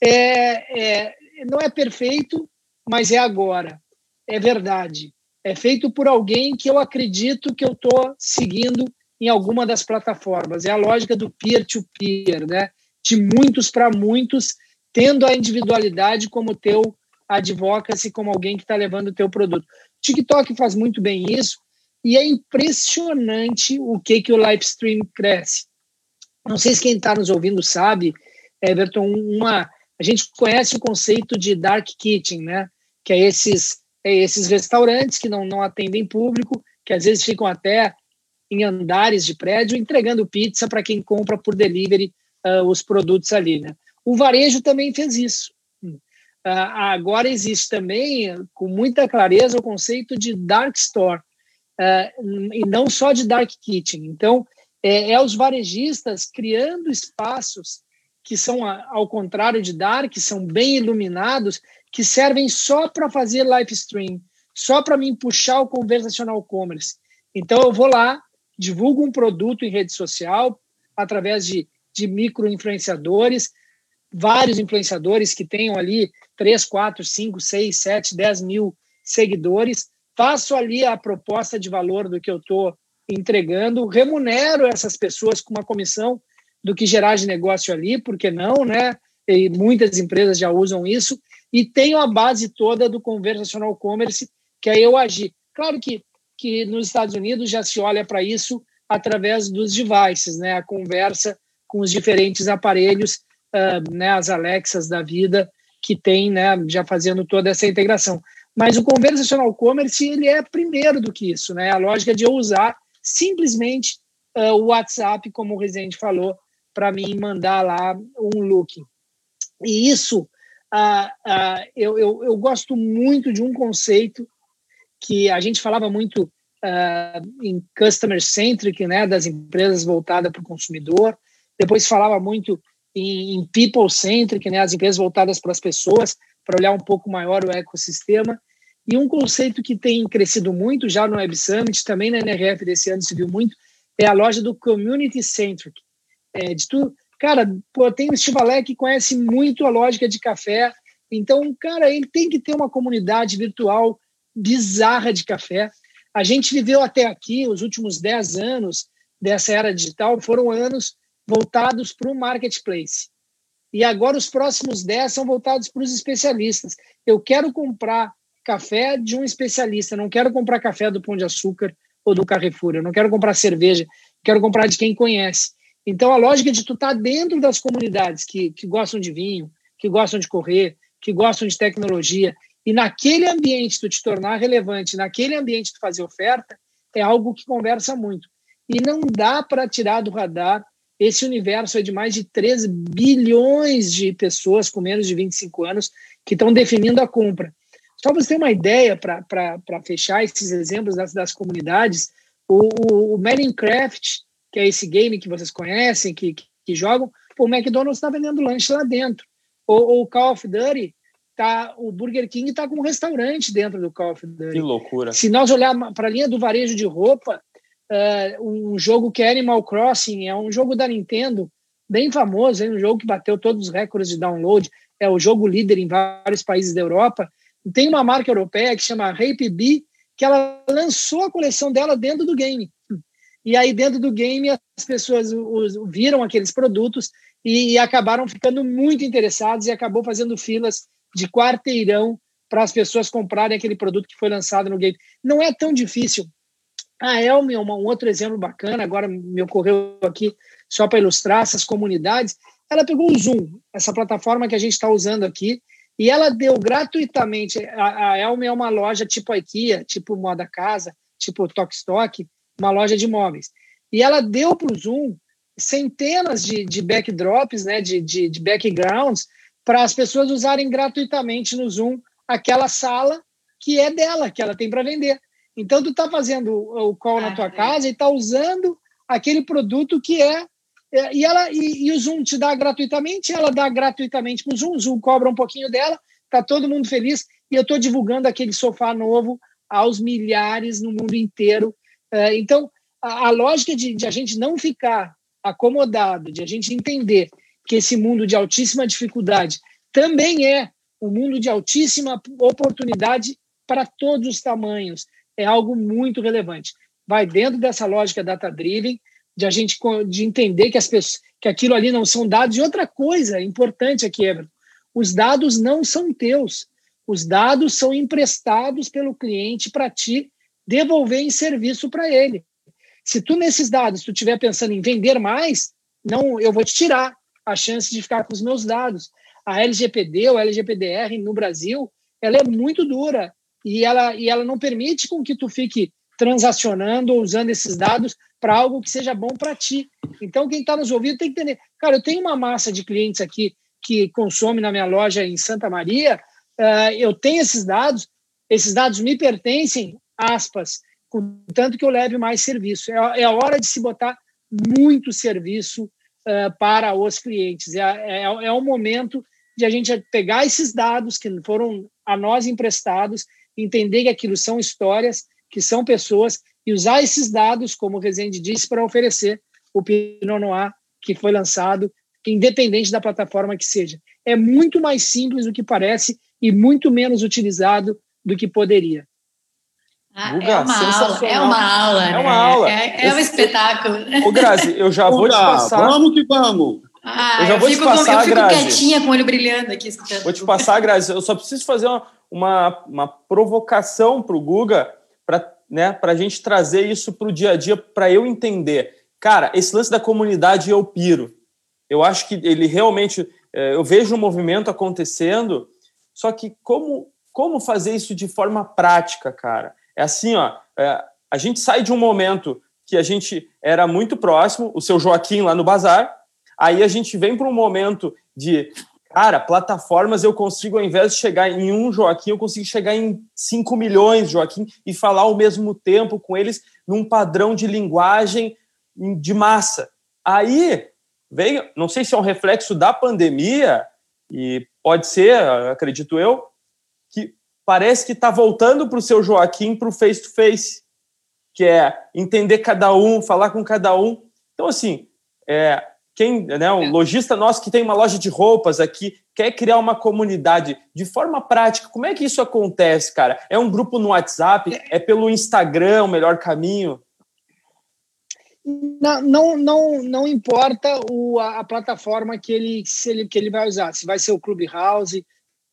é, é, não é perfeito, mas é agora. É verdade. É feito por alguém que eu acredito que eu estou seguindo em alguma das plataformas. É a lógica do peer-to-peer, -peer, né? de muitos para muitos, tendo a individualidade como teu advocacy, como alguém que está levando o teu produto. TikTok faz muito bem isso e é impressionante o que, que o live stream cresce. Não sei se quem está nos ouvindo sabe, Everton, uma, a gente conhece o conceito de dark kitchen, né? Que é esses, é esses restaurantes que não, não atendem público, que às vezes ficam até em andares de prédio entregando pizza para quem compra por delivery uh, os produtos ali, né? O varejo também fez isso. Uh, agora existe também, com muita clareza, o conceito de dark store, uh, e não só de dark kitchen. Então, é, é os varejistas criando espaços que são, ao contrário de Dark, são bem iluminados, que servem só para fazer live stream, só para me puxar o conversational commerce. Então, eu vou lá, divulgo um produto em rede social, através de, de micro-influenciadores, vários influenciadores que tenham ali 3, 4, 5, 6, 7, 10 mil seguidores, faço ali a proposta de valor do que eu estou entregando, remunero essas pessoas com uma comissão do que gerar de negócio ali, porque não, né? E muitas empresas já usam isso, e tenho a base toda do conversational commerce, que é eu agir. Claro que, que nos Estados Unidos já se olha para isso através dos devices, né? A conversa com os diferentes aparelhos, uh, né? As Alexas da vida, que tem, né? Já fazendo toda essa integração. Mas o conversational commerce, ele é primeiro do que isso, né? A lógica de eu usar simplesmente uh, o WhatsApp, como o Rezende falou, para mim mandar lá um look. E isso, uh, uh, eu, eu, eu, gosto muito de um conceito que a gente falava muito uh, em customer centric, né, das empresas voltadas para o consumidor. Depois falava muito em, em people centric, né, as empresas voltadas para as pessoas, para olhar um pouco maior o ecossistema. E um conceito que tem crescido muito já no Web Summit, também na NRF desse ano se viu muito, é a loja do Community Centric. É, de tu, cara, pô, tem o Estivalé que conhece muito a lógica de café, então, cara, ele tem que ter uma comunidade virtual bizarra de café. A gente viveu até aqui, os últimos 10 anos dessa era digital, foram anos voltados para o marketplace. E agora os próximos 10 são voltados para os especialistas. Eu quero comprar café de um especialista, não quero comprar café do Pão de Açúcar ou do Carrefour, eu não quero comprar cerveja, quero comprar de quem conhece. Então, a lógica de tu estar tá dentro das comunidades que, que gostam de vinho, que gostam de correr, que gostam de tecnologia, e naquele ambiente tu te tornar relevante, naquele ambiente tu fazer oferta, é algo que conversa muito. E não dá para tirar do radar esse universo é de mais de 3 bilhões de pessoas com menos de 25 anos que estão definindo a compra. Só para você ter uma ideia, para fechar esses exemplos das, das comunidades, o, o, o, Minecraft, que é esse game que vocês conhecem, que, que, que jogam, o McDonald's está vendendo lanche lá dentro. O, o Call of Duty, tá, o Burger King está com um restaurante dentro do Call of Duty. Que loucura. Se nós olharmos para a linha do varejo de roupa, uh, um jogo que é Animal Crossing, é um jogo da Nintendo, bem famoso, é um jogo que bateu todos os recordes de download, é o jogo líder em vários países da Europa, tem uma marca europeia que chama Rape Bee, que ela lançou a coleção dela dentro do game. E aí, dentro do game, as pessoas viram aqueles produtos e, e acabaram ficando muito interessados e acabou fazendo filas de quarteirão para as pessoas comprarem aquele produto que foi lançado no game. Não é tão difícil. A Elmi é um outro exemplo bacana, agora me ocorreu aqui só para ilustrar essas comunidades. Ela pegou o Zoom, essa plataforma que a gente está usando aqui, e ela deu gratuitamente. A, a é uma loja tipo IKEA, tipo Moda Casa, tipo Stock, uma loja de móveis. E ela deu para o Zoom centenas de, de backdrops, né, de, de, de backgrounds, para as pessoas usarem gratuitamente no Zoom aquela sala que é dela, que ela tem para vender. Então, tu está fazendo o call ah, na tua é. casa e está usando aquele produto que é é, e, ela, e, e, o Zoom te dá gratuitamente, ela dá gratuitamente para o Zoom, o Zoom cobra um pouquinho dela, está todo mundo feliz, e eu estou divulgando aquele sofá novo aos milhares no mundo inteiro. É, então, a, a lógica de, de, a gente não ficar acomodado, de a gente entender que esse mundo de altíssima dificuldade também é um mundo de altíssima oportunidade para todos os tamanhos, é algo muito relevante. Vai dentro dessa lógica data-driven, de a gente de entender que as pessoas, que aquilo ali não são dados. E outra coisa importante aqui, Everton, os dados não são teus. Os dados são emprestados pelo cliente para ti devolver em serviço para ele. Se tu nesses dados tu estiver pensando em vender mais, não, eu vou te tirar a chance de ficar com os meus dados. A LGPD ou LGPDR no Brasil, ela é muito dura e ela, e ela não permite com que tu fique transacionando ou usando esses dados para algo que seja bom para ti. Então, quem está nos ouvindo tem que entender. Cara, eu tenho uma massa de clientes aqui que consome na minha loja em Santa Maria, uh, eu tenho esses dados, esses dados me pertencem, aspas, contanto que eu leve mais serviço. É, é a hora de se botar muito serviço uh, para os clientes. É, é, é o momento de a gente pegar esses dados que foram a nós emprestados, entender que aquilo são histórias, que são pessoas, e usar esses dados, como o Rezende disse, para oferecer o Pinot Noir que foi lançado, independente da plataforma que seja. É muito mais simples do que parece e muito menos utilizado do que poderia. Ah, Guga, é, uma aula, é uma aula. É uma aula. É, é um espetáculo. Ô, Grazi, eu já vou te passar. Vamos que vamos. Ah, eu já eu vou te passar, com, eu fico Grazi. quietinha com o olho brilhando aqui escutando. Vou te passar, Grazi. Eu só preciso fazer uma, uma, uma provocação para o Guga para né, a gente trazer isso para o dia a dia, para eu entender. Cara, esse lance da comunidade eu piro. Eu acho que ele realmente. É, eu vejo um movimento acontecendo, só que como, como fazer isso de forma prática, cara? É assim, ó. É, a gente sai de um momento que a gente era muito próximo, o seu Joaquim lá no bazar, aí a gente vem para um momento de Cara, plataformas eu consigo, ao invés de chegar em um Joaquim, eu consigo chegar em 5 milhões Joaquim e falar ao mesmo tempo com eles num padrão de linguagem de massa. Aí veio, não sei se é um reflexo da pandemia, e pode ser, acredito eu, parece que está voltando para o seu Joaquim para o face-to-face, que é entender cada um, falar com cada um. Então, assim, é, quem, né, um é. lojista nosso que tem uma loja de roupas aqui, quer criar uma comunidade de forma prática, como é que isso acontece, cara? É um grupo no WhatsApp? É, é pelo Instagram o melhor caminho? Não, não, não, não importa o, a, a, plataforma que ele, se ele, que ele vai usar, se vai ser o Clubhouse,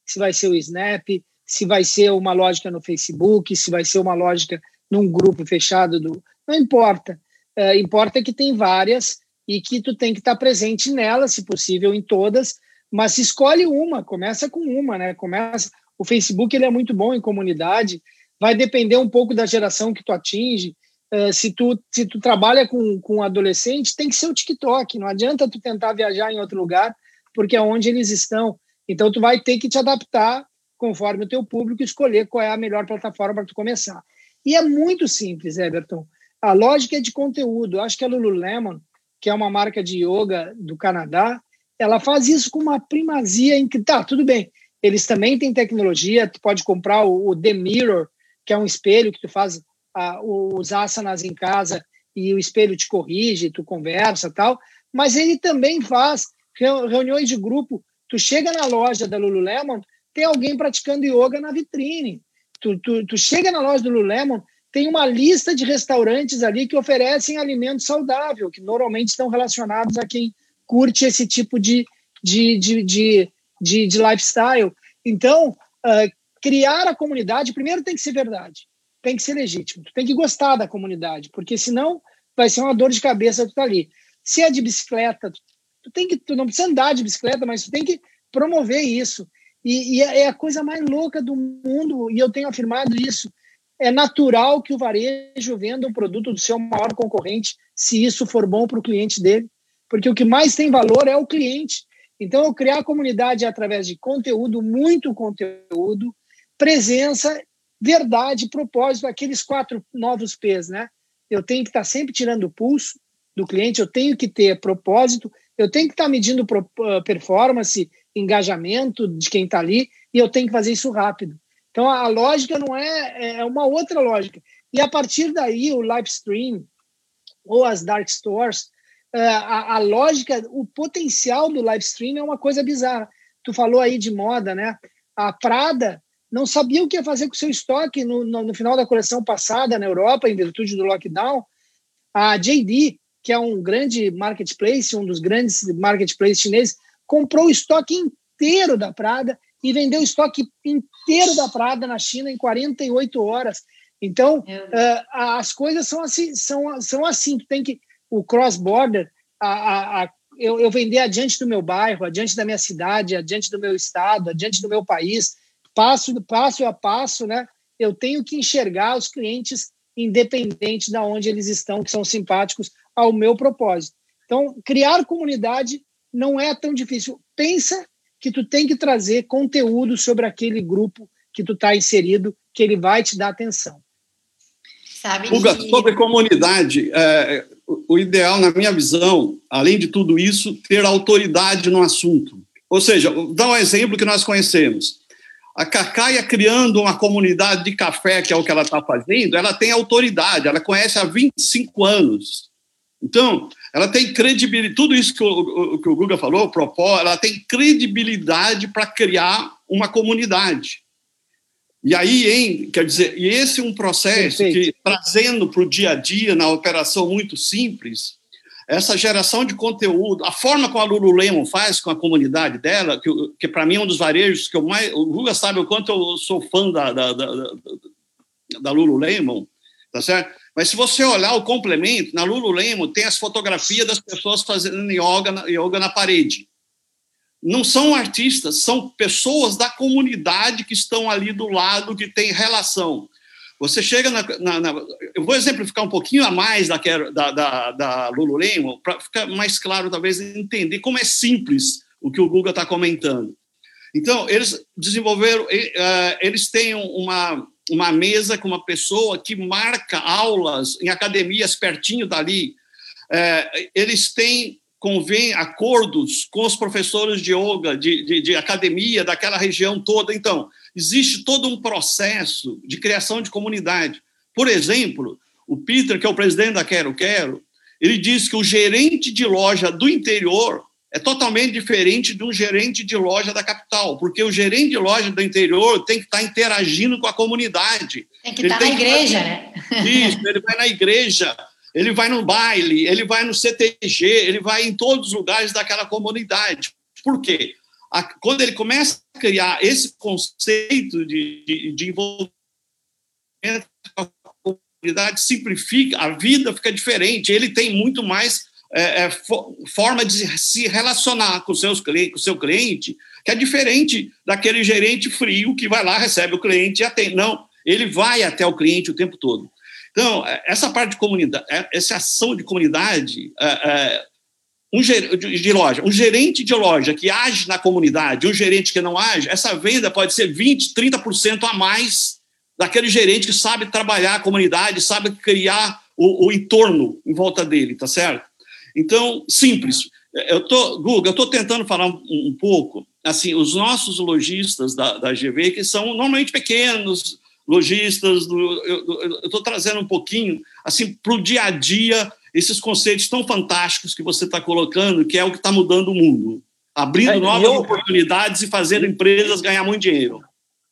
se vai ser o Snap, se vai ser uma lógica no Facebook, se vai ser uma lógica num grupo fechado do. Não importa. É, importa que tem várias e que tu tem que estar presente nela, se possível, em todas, mas escolhe uma, começa com uma, né? Começa. O Facebook ele é muito bom em comunidade, vai depender um pouco da geração que tu atinge. Uh, se tu se tu trabalha com, com adolescente, tem que ser o TikTok. Não adianta tu tentar viajar em outro lugar, porque é onde eles estão. Então tu vai ter que te adaptar conforme o teu público escolher qual é a melhor plataforma para tu começar. E é muito simples, Everton. A lógica é de conteúdo. Eu acho que a Lululemon que é uma marca de yoga do Canadá, ela faz isso com uma primazia em que, tá, tudo bem, eles também têm tecnologia, tu pode comprar o, o The Mirror, que é um espelho que tu faz a, os asanas em casa e o espelho te corrige, tu conversa tal, mas ele também faz reuniões de grupo. Tu chega na loja da Lululemon, tem alguém praticando yoga na vitrine. Tu, tu, tu chega na loja do Lululemon, tem uma lista de restaurantes ali que oferecem alimento saudável, que normalmente estão relacionados a quem curte esse tipo de, de, de, de, de, de lifestyle. Então, uh, criar a comunidade, primeiro tem que ser verdade, tem que ser legítimo, tu tem que gostar da comunidade, porque senão vai ser uma dor de cabeça tu tá ali. Se é de bicicleta, tu, tem que, tu não precisa andar de bicicleta, mas tu tem que promover isso. E, e é a coisa mais louca do mundo, e eu tenho afirmado isso é natural que o varejo venda um produto do seu maior concorrente, se isso for bom para o cliente dele, porque o que mais tem valor é o cliente. Então, eu criar a comunidade através de conteúdo, muito conteúdo, presença, verdade, propósito, aqueles quatro novos P's, né? Eu tenho que estar sempre tirando o pulso do cliente, eu tenho que ter propósito, eu tenho que estar medindo ah, performance, engajamento de quem está ali, e eu tenho que fazer isso rápido. Então a lógica não é, é uma outra lógica. E a partir daí o live stream ou as dark stores, é, a, a lógica, o potencial do live stream é uma coisa bizarra. Tu falou aí de moda, né? A Prada não sabia o que ia fazer com o seu estoque no, no, no, final da coleção passada na Europa, em virtude do lockdown. A JD, que é um grande marketplace, um dos grandes marketplaces chineses, comprou o estoque inteiro da Prada e vendeu o estoque inteiro da Prada na China em 48 horas. Então, uh, as coisas são assim, são, são assim. Tu tem que o cross border, a, a, eu, eu vender adiante do meu bairro, adiante da minha cidade, adiante do meu estado, adiante do meu país, passo, passo a passo, né? Eu tenho que enxergar os clientes independente de onde eles estão, que são simpáticos ao meu propósito. Então, criar comunidade não é tão difícil. Pensa que tu tem que trazer conteúdo sobre aquele grupo que tu está inserido, que ele vai te dar atenção. Sabe Uga, que... sobre comunidade, é, o ideal, na minha visão, além de tudo isso, ter autoridade no assunto. Ou seja, dar um exemplo que nós conhecemos. A Cacaia criando uma comunidade de café, que é o que ela está fazendo, ela tem autoridade, ela conhece há 25 anos. Então, ela tem credibilidade, tudo isso que o, que o Guga falou, propô, ela tem credibilidade para criar uma comunidade. E aí, hein, quer dizer, e esse é um processo Perfeito. que, trazendo para o dia a dia, na operação muito simples, essa geração de conteúdo, a forma como a Lululemon faz com a comunidade dela, que, que para mim é um dos varejos que eu mais. O Guga sabe o quanto eu sou fã da, da, da, da, da Lululemon, tá certo? Mas se você olhar o complemento, na Lululemon tem as fotografias das pessoas fazendo yoga na, yoga na parede não são artistas, são pessoas da comunidade que estão ali do lado, que tem relação. Você chega na, na, na eu vou exemplificar um pouquinho a mais da, da, da, da Lululemon, para ficar mais claro, talvez, entender como é simples o que o Guga está comentando. Então, eles desenvolveram, eh, eles têm uma, uma mesa com uma pessoa que marca aulas em academias pertinho dali. Eh, eles têm convém acordos com os professores de yoga, de, de, de, academia daquela região toda. Então, existe todo um processo de criação de comunidade. Por exemplo, o Peter, que é o presidente da Quero Quero, ele diz que o gerente de loja do interior é totalmente diferente de um gerente de loja da capital, porque o gerente de loja do interior tem que estar interagindo com a comunidade. Tem que ele estar na igreja, né? Isso, ele vai na igreja, ele vai no baile, ele vai no CTG, ele vai em todos os lugares daquela comunidade. Por quê? A, quando ele começa a criar esse conceito de, de, de envolvimento com a comunidade, simplifica, a vida fica diferente, ele tem muito mais é, é, forma de se relacionar com, seus, com o seu cliente, que é diferente daquele gerente frio que vai lá, recebe o cliente e atende. Não, ele vai até o cliente o tempo todo. Então, é, essa parte de comunidade, é, essa ação de comunidade, é, é, um de loja, um gerente de loja que age na comunidade, um gerente que não age, essa venda pode ser 20%, 30% a mais daquele gerente que sabe trabalhar a comunidade, sabe criar o, o entorno em volta dele, tá certo? Então, simples. Eu tô, Guga, eu estou tentando falar um, um, pouco, assim, os nossos lojistas da, da GV, que são normalmente pequenos, lojistas, do, eu estou trazendo um pouquinho assim para o dia a dia esses conceitos tão fantásticos que você está colocando, que é o que está mudando o mundo, abrindo é, novas eu... oportunidades e fazendo empresas ganhar muito dinheiro.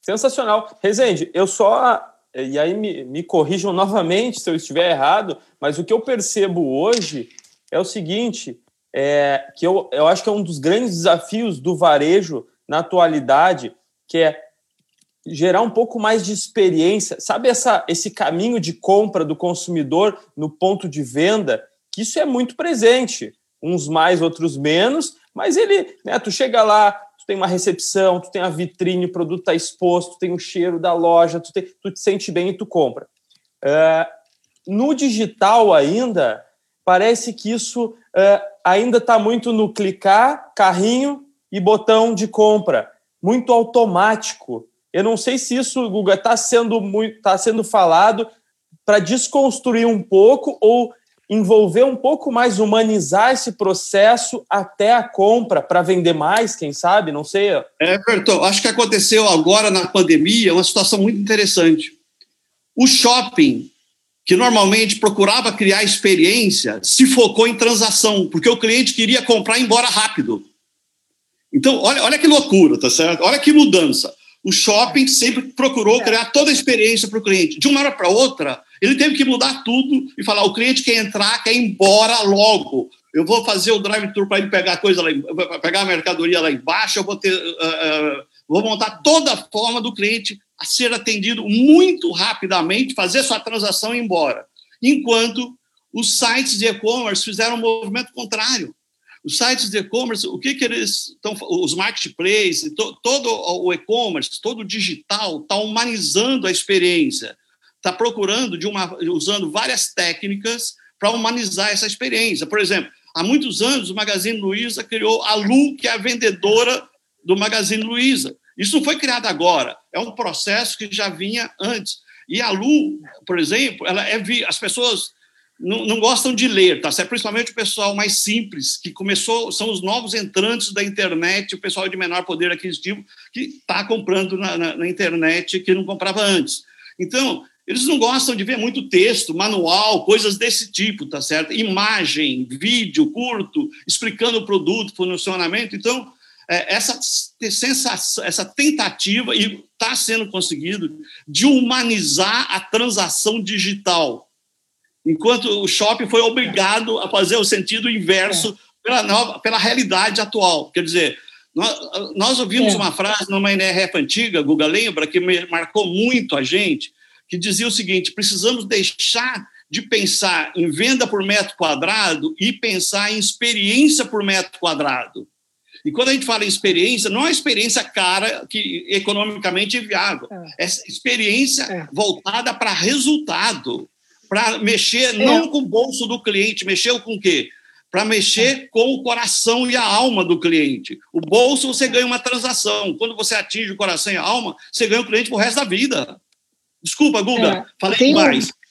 Sensacional. Rezende, eu só. E aí me, me corrijam novamente se eu estiver errado, mas o que eu percebo hoje é o seguinte: é, que eu, eu acho que é um dos grandes desafios do varejo na atualidade, que é gerar um pouco mais de experiência, sabe essa, esse caminho de compra do consumidor no ponto de venda, que isso é muito presente, uns mais, outros menos, mas ele, né, tu chega lá, tu tem uma recepção, tu tem a vitrine, o produto está exposto, tu tem o cheiro da loja, tu, tem, tu te sente bem e tu compra. Uh, no digital ainda, parece que isso uh, ainda está muito no clicar, carrinho e botão de compra, muito automático. Eu não sei se isso, Guga, está sendo tá sendo falado para desconstruir um pouco ou envolver um pouco mais, humanizar esse processo até a compra para vender mais, quem sabe? Não sei. É, Bertão, acho que aconteceu agora na pandemia uma situação muito interessante. O shopping, que normalmente procurava criar experiência, se focou em transação, porque o cliente queria comprar e ir embora rápido. Então, olha, olha que loucura, tá certo? Olha que mudança o shopping sempre procurou é. criar toda a experiência para o cliente. De uma hora para outra, ele teve que mudar tudo e falar: o cliente quer entrar, quer ir embora logo. Eu vou fazer o drive-thru para ele pegar a coisa lá, pegar a mercadoria lá embaixo. Eu vou ter, uh, uh, vou montar toda a forma do cliente a ser atendido muito rapidamente, fazer sua transação e ir embora. Enquanto os sites de e-commerce fizeram um movimento contrário. Os sites de e-commerce, o que, que eles estão. Os marketplaces, to, todo o e-commerce, todo o digital, está humanizando a experiência. Está procurando, de uma, usando várias técnicas para humanizar essa experiência. Por exemplo, há muitos anos o Magazine Luiza criou a Lu, que é a vendedora do Magazine Luiza. Isso foi criado agora, é um processo que já vinha antes. E a Lu, por exemplo, ela é as pessoas não, não, gostam de ler, tá certo? Principalmente o pessoal mais simples, que começou, são os novos entrantes da internet, o pessoal de menor poder aquisitivo, que está comprando na, na, na, internet que não comprava antes. Então, eles não gostam de ver muito texto, manual, coisas desse tipo, tá certo? Imagem, vídeo curto, explicando o produto, funcionamento. Então, essa sensação, essa tentativa, e está sendo conseguido, de humanizar a transação digital. Enquanto o shopping foi obrigado a fazer o sentido inverso pela, nova, pela realidade atual. Quer dizer, nós, nós ouvimos é. uma frase numa NRF antiga, Guga lembra, que marcou muito a gente, que dizia o seguinte: precisamos deixar de pensar em venda por metro quadrado e pensar em experiência por metro quadrado. E quando a gente fala em experiência, não é experiência cara que economicamente é viável, é, é experiência é. voltada para resultado, para mexer é. não com o bolso do cliente, mexer com o quê? Para mexer é. com o coração e a alma do cliente. O bolso você ganha uma transação. Quando você atinge o coração e a alma, você ganha o cliente pro resto da vida. Desculpa, Guga, é. falei Tem demais. Um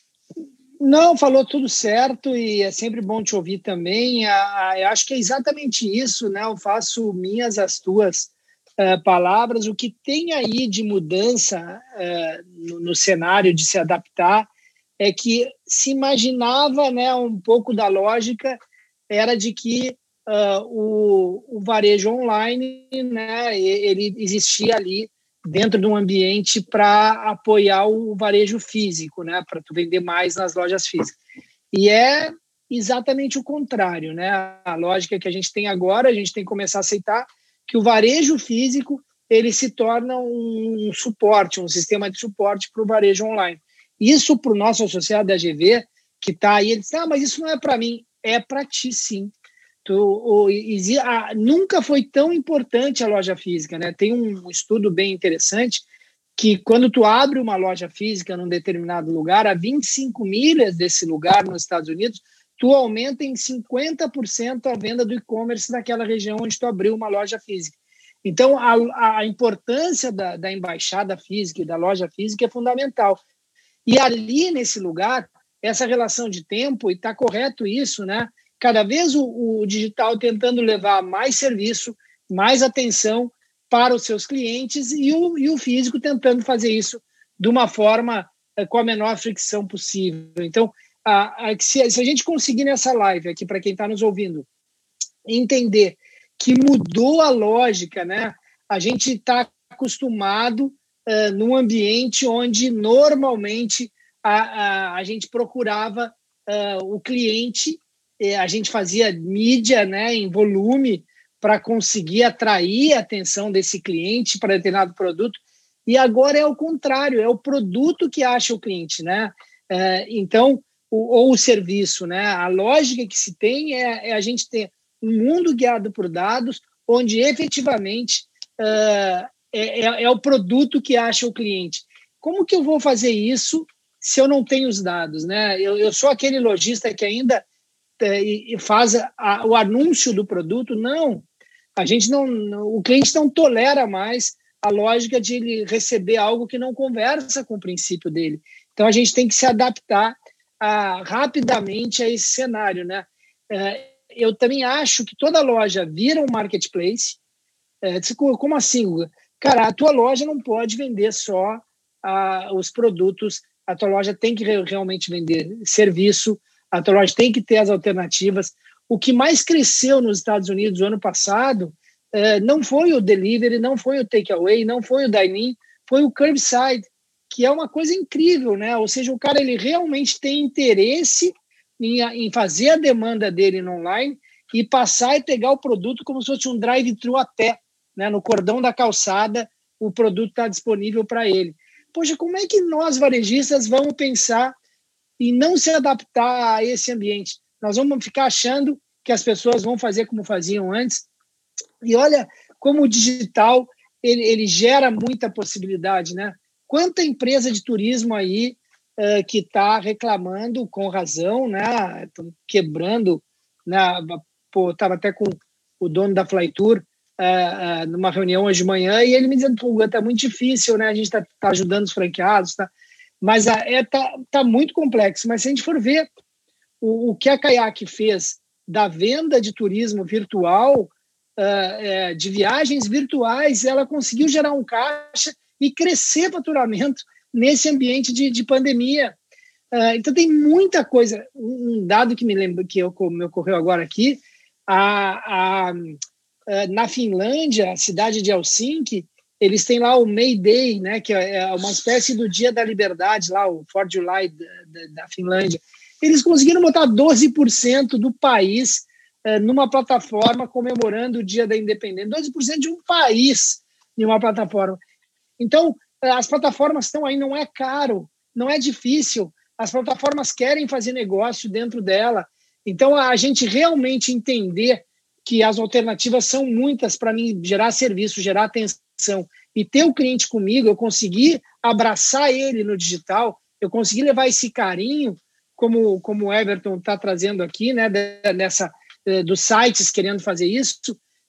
não, falou tudo certo e é sempre bom te ouvir também. Eu acho que é exatamente isso, né? Eu faço minhas as tuas uh, palavras. O que tem aí de mudança uh, no, no, cenário de se adaptar é que se imaginava, né, um pouco da lógica era de que o, o varejo online, né, ele existia ali dentro de um ambiente para apoiar o varejo físico, né, para tu vender mais nas lojas físicas. E é exatamente o contrário, né? A lógica que a gente tem agora, a gente tem que começar a aceitar que o varejo físico ele se torna um suporte, um sistema de suporte para o varejo online. Isso para o nosso associado da GV, que está aí, ele diz, ah, mas isso não é para mim. É para ti, sim. Tu, o, a, nunca foi tão importante a loja física, né? Tem um estudo bem interessante que quando tu abre uma loja física num determinado lugar, a 25 milhas desse lugar nos Estados Unidos, tu aumenta em 50% a venda do e-commerce naquela região onde tu abriu uma loja física. Então, a, a importância da, da embaixada física e da loja física é fundamental. E ali, nesse lugar, essa relação de tempo, e está correto isso, né? Cada vez o, o digital tentando levar mais serviço, mais atenção para os seus clientes e o, e o físico tentando fazer isso de uma forma é, com a menor fricção possível. Então, a, a, se, se, a gente conseguir nessa live aqui, para quem está nos ouvindo, entender que mudou a lógica, né? A gente está acostumado uh, num ambiente onde normalmente a, a, a gente procurava uh, o cliente a gente fazia mídia né, em volume para conseguir atrair a atenção desse cliente para determinado produto. E agora é o contrário, é o produto que acha o cliente, né? É, então, o, ou o serviço, né? A lógica que se tem é, é, a gente ter um mundo guiado por dados, onde efetivamente é, é, é, é o produto que acha o cliente. Como que eu vou fazer isso se eu não tenho os dados, né? Eu, eu sou aquele lojista que ainda é, e faz a, o anúncio do produto. Não, a gente não, o cliente não tolera mais a lógica de ele receber algo que não conversa com o princípio dele. Então a gente tem que se adaptar a, rapidamente a esse cenário, né? É, eu também acho que toda loja vira um marketplace. É, como assim? Cara, a tua loja não pode vender só a, os produtos. A tua loja tem que realmente vender serviço, a loja tem que ter as alternativas. O que mais cresceu nos Estados Unidos no ano passado eh, não foi o delivery, não foi o takeaway, não foi o dine-in, foi o curbside, que é uma coisa incrível, né? Ou seja, o cara ele realmente tem interesse em, em fazer a demanda dele no online e passar e pegar o produto como se fosse um drive-thru a pé, né? No cordão da calçada, o produto está disponível para ele. Poxa, como é que nós varejistas vamos pensar e não se adaptar a esse ambiente. Nós vamos ficar achando que as pessoas vão fazer como faziam antes. E olha como o digital ele, ele gera muita possibilidade, né? Quanta empresa de turismo aí uh, que está reclamando com razão, né? quebrando, né? Pô, estava até com o dono da Flytour uh, uh, numa reunião hoje de manhã e ele me dizendo, pô, tá muito difícil, né? A gente está tá ajudando os franqueados, tá? Mas a, é, tá, tá muito complexo. Mas se a gente for ver o, o que a Kayak fez da venda de turismo virtual, uh, de viagens virtuais, ela conseguiu gerar um caixa e crescer faturamento nesse ambiente de, de pandemia. Uh, então tem muita coisa. Um dado que me lembro que eu, me ocorreu agora aqui, a, a, a, na Finlândia, a cidade de Helsinki, eles têm lá o May Day, né, que é, é uma espécie do Dia da Liberdade, lá o 4 de July da, da, Finlândia. Eles conseguiram botar 12% do país é, numa plataforma comemorando o Dia da Independência. 12% de um país em uma plataforma. Então, é, as plataformas estão aí, não é caro, não é difícil. As plataformas querem fazer negócio dentro dela. Então, a gente realmente entender que as alternativas são muitas para mim gerar serviço, gerar atenção e ter o cliente comigo, eu conseguir abraçar ele no digital, eu conseguir levar esse carinho, como, como o Everton está trazendo aqui, né, nessa, eh, dos sites querendo fazer isso,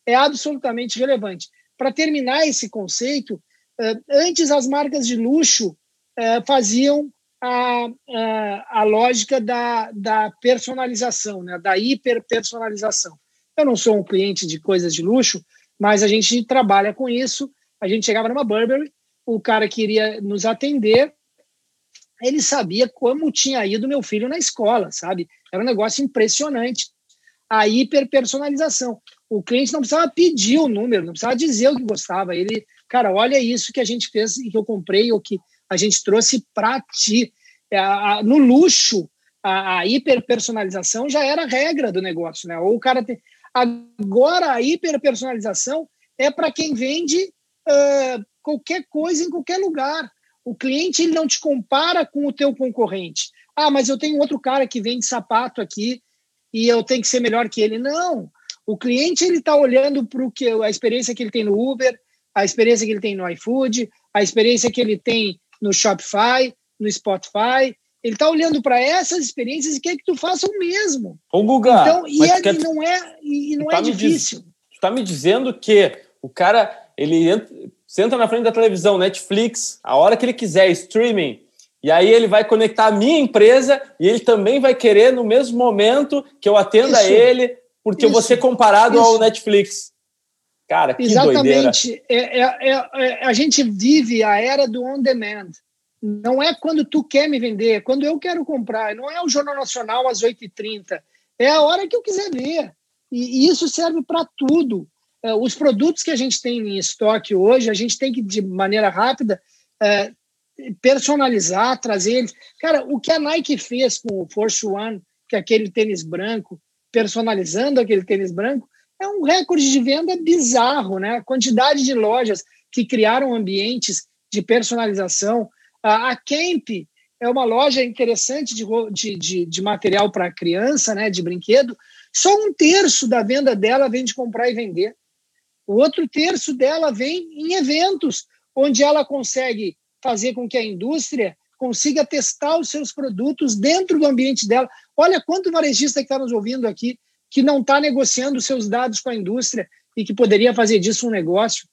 é absolutamente relevante. Para terminar esse conceito, eh, antes as marcas de luxo eh, faziam a, a, a lógica da, da personalização, né, da hiperpersonalização. Eu não sou um cliente de coisas de luxo, mas a gente trabalha com isso. A gente chegava numa Burberry, o cara queria nos atender, ele sabia como tinha ido meu filho na escola, sabe? Era um negócio impressionante. A hiperpersonalização. O cliente não precisava pedir o número, não precisava dizer o que gostava. Ele, cara, olha isso que a gente fez e que eu comprei ou que a gente trouxe para ti. É, no luxo, a, a hiperpersonalização já era regra do negócio, né? Ou o cara tem, Agora, a hiperpersonalização é para quem vende uh, qualquer coisa em qualquer lugar. O cliente ele não te compara com o teu concorrente. Ah, mas eu tenho outro cara que vende sapato aqui e eu tenho que ser melhor que ele. Não. O cliente ele está olhando para que a experiência que ele tem no Uber, a experiência que ele tem no iFood, a experiência que ele tem no Shopify, no Spotify, ele está olhando para essas experiências e quer que tu faça o mesmo. Ô, Guga, então, e, é, quer... não é, e não é tá difícil. Diz... Tu está me dizendo que o cara ele entra, senta na frente da televisão, Netflix, a hora que ele quiser, streaming, e aí ele vai conectar a minha empresa e ele também vai querer no mesmo momento que eu atenda isso, ele, porque isso, eu vou ser comparado isso. ao Netflix. Cara, que Exatamente. É, é, é, é, a gente vive a era do on demand. Não é quando tu quer me vender, é quando eu quero comprar. Não é o Jornal Nacional às 8h30. É a hora que eu quiser ver. E, e isso serve para tudo. É, os produtos que a gente tem em estoque hoje, a gente tem que, de maneira rápida, é, personalizar, trazer eles. Cara, o que a Nike fez com o Force One, que é aquele tênis branco, personalizando aquele tênis branco, é um recorde de venda bizarro, né? A quantidade de lojas que criaram ambientes de personalização, a Camp é uma loja interessante de, de, de material para criança, né, de brinquedo. Só um terço da venda dela vem de comprar e vender. O outro terço dela vem em eventos, onde ela consegue fazer com que a indústria consiga testar os seus produtos dentro do ambiente dela. Olha quanto varejista que está nos ouvindo aqui que não está negociando seus dados com a indústria e que poderia fazer disso um negócio.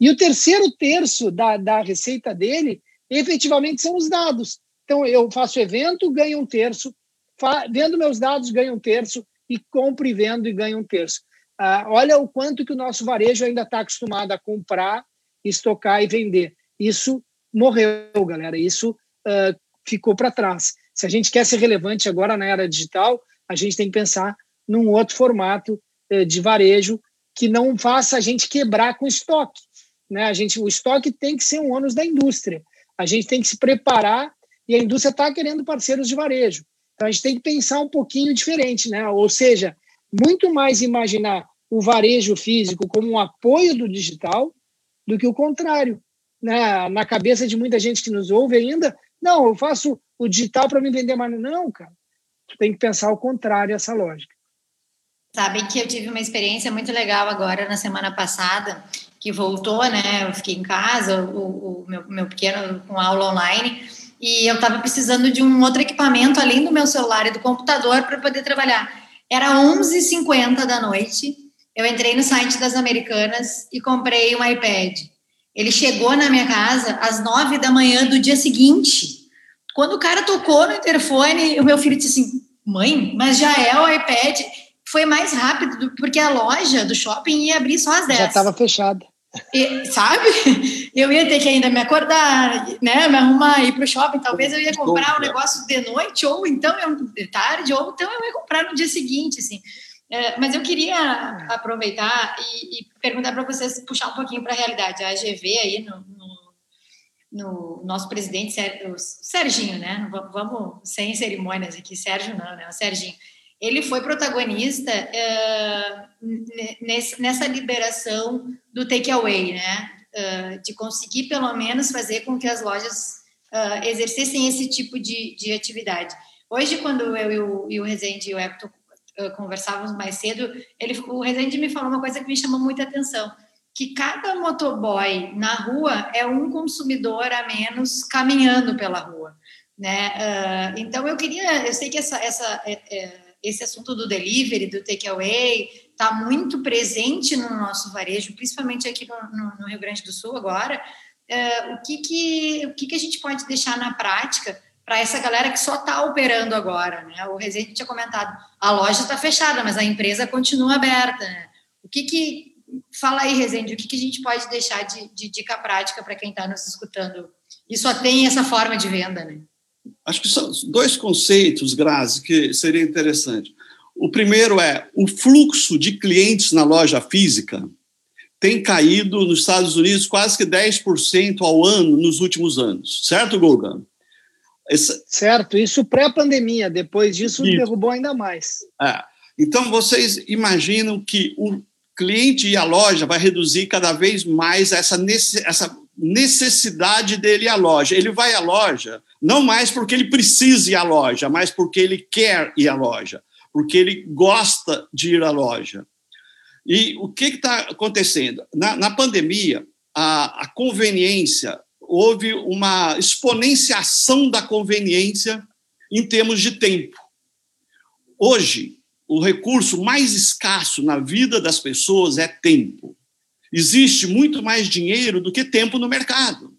E o terceiro terço da, da receita dele efetivamente são os dados. Então, eu faço evento, ganho um terço, vendo meus dados, ganho um terço, e compro e vendo e ganho um terço. Ah, olha o quanto que o nosso varejo ainda está acostumado a comprar, estocar e vender. Isso morreu, galera. Isso uh, ficou para trás. Se a gente quer ser relevante agora na era digital, a gente tem que pensar num outro formato uh, de varejo que não faça a gente quebrar com estoque. Né? A gente, o estoque tem que ser um ônus da indústria. A gente tem que se preparar e a indústria está querendo parceiros de varejo. Então a gente tem que pensar um pouquinho diferente, né? Ou seja, muito mais imaginar o varejo físico como um apoio do digital do que o contrário. Né? Na cabeça de muita gente que nos ouve ainda, não, eu faço o digital para me vender mais. Não, cara. Tu tem que pensar o contrário essa lógica. sabem que eu tive uma experiência muito legal agora na semana passada, que voltou, né? Eu fiquei em casa, o, o meu, meu pequeno com aula online, e eu estava precisando de um outro equipamento além do meu celular e do computador para poder trabalhar. Era 11h50 da noite, eu entrei no site das Americanas e comprei um iPad. Ele chegou na minha casa às 9 da manhã do dia seguinte. Quando o cara tocou no interfone, o meu filho disse assim: Mãe, mas já é o iPad foi mais rápido, porque a loja do shopping ia abrir só às 10. Já estava fechada. E, sabe? Eu ia ter que ainda me acordar, né? Me arrumar, ir para o shopping. Talvez eu ia comprar um negócio de noite, ou então eu, de tarde, ou então eu ia comprar no dia seguinte, assim. É, mas eu queria aproveitar e, e perguntar para vocês, puxar um pouquinho para a realidade. A AGV aí no, no, no nosso presidente, o Serginho, né? Vamos sem cerimônias aqui, Sérgio não, né? O Serginho ele foi protagonista uh, nessa liberação do takeaway, né? De conseguir pelo menos fazer com que as lojas exercessem esse tipo de, de atividade. Hoje, quando eu e o, e o Rezende e o Hector conversávamos mais cedo, ele, o Rezende me falou uma coisa que me chamou muita atenção, que cada motoboy na rua é um consumidor a menos caminhando pela rua, né? então, eu queria, eu sei que essa, essa é, esse assunto do delivery, do takeaway, está muito presente no nosso varejo, principalmente aqui no, no, no Rio Grande do Sul agora. O que, que, o que, que a gente pode deixar na prática para essa galera que só está operando agora? Né? O Rezende tinha comentado, a loja está fechada, mas a empresa continua aberta. Né? O que, que fala aí, Rezende, o que, que a gente pode deixar de, de dica prática para quem está nos escutando e só tem essa forma de venda, né? Acho que são dois conceitos, Grazi, que seria interessante. O primeiro é o fluxo de clientes na loja física tem caído nos Estados Unidos quase que 10% ao ano nos últimos anos, certo, Golga? Essa... Certo, isso pré-pandemia, depois disso isso. derrubou ainda mais. É. Então, vocês imaginam que o cliente e a loja vai reduzir cada vez mais essa, essa necessidade dele ir à loja. Ele vai à loja não mais porque ele precisa ir à loja, mas porque ele quer ir à loja, porque ele gosta de ir à loja. E o que está acontecendo? Na, na pandemia, a, a conveniência, houve uma exponenciação da conveniência em termos de tempo. Hoje, o recurso mais escasso na vida das pessoas é tempo. Existe muito mais dinheiro do que tempo no mercado.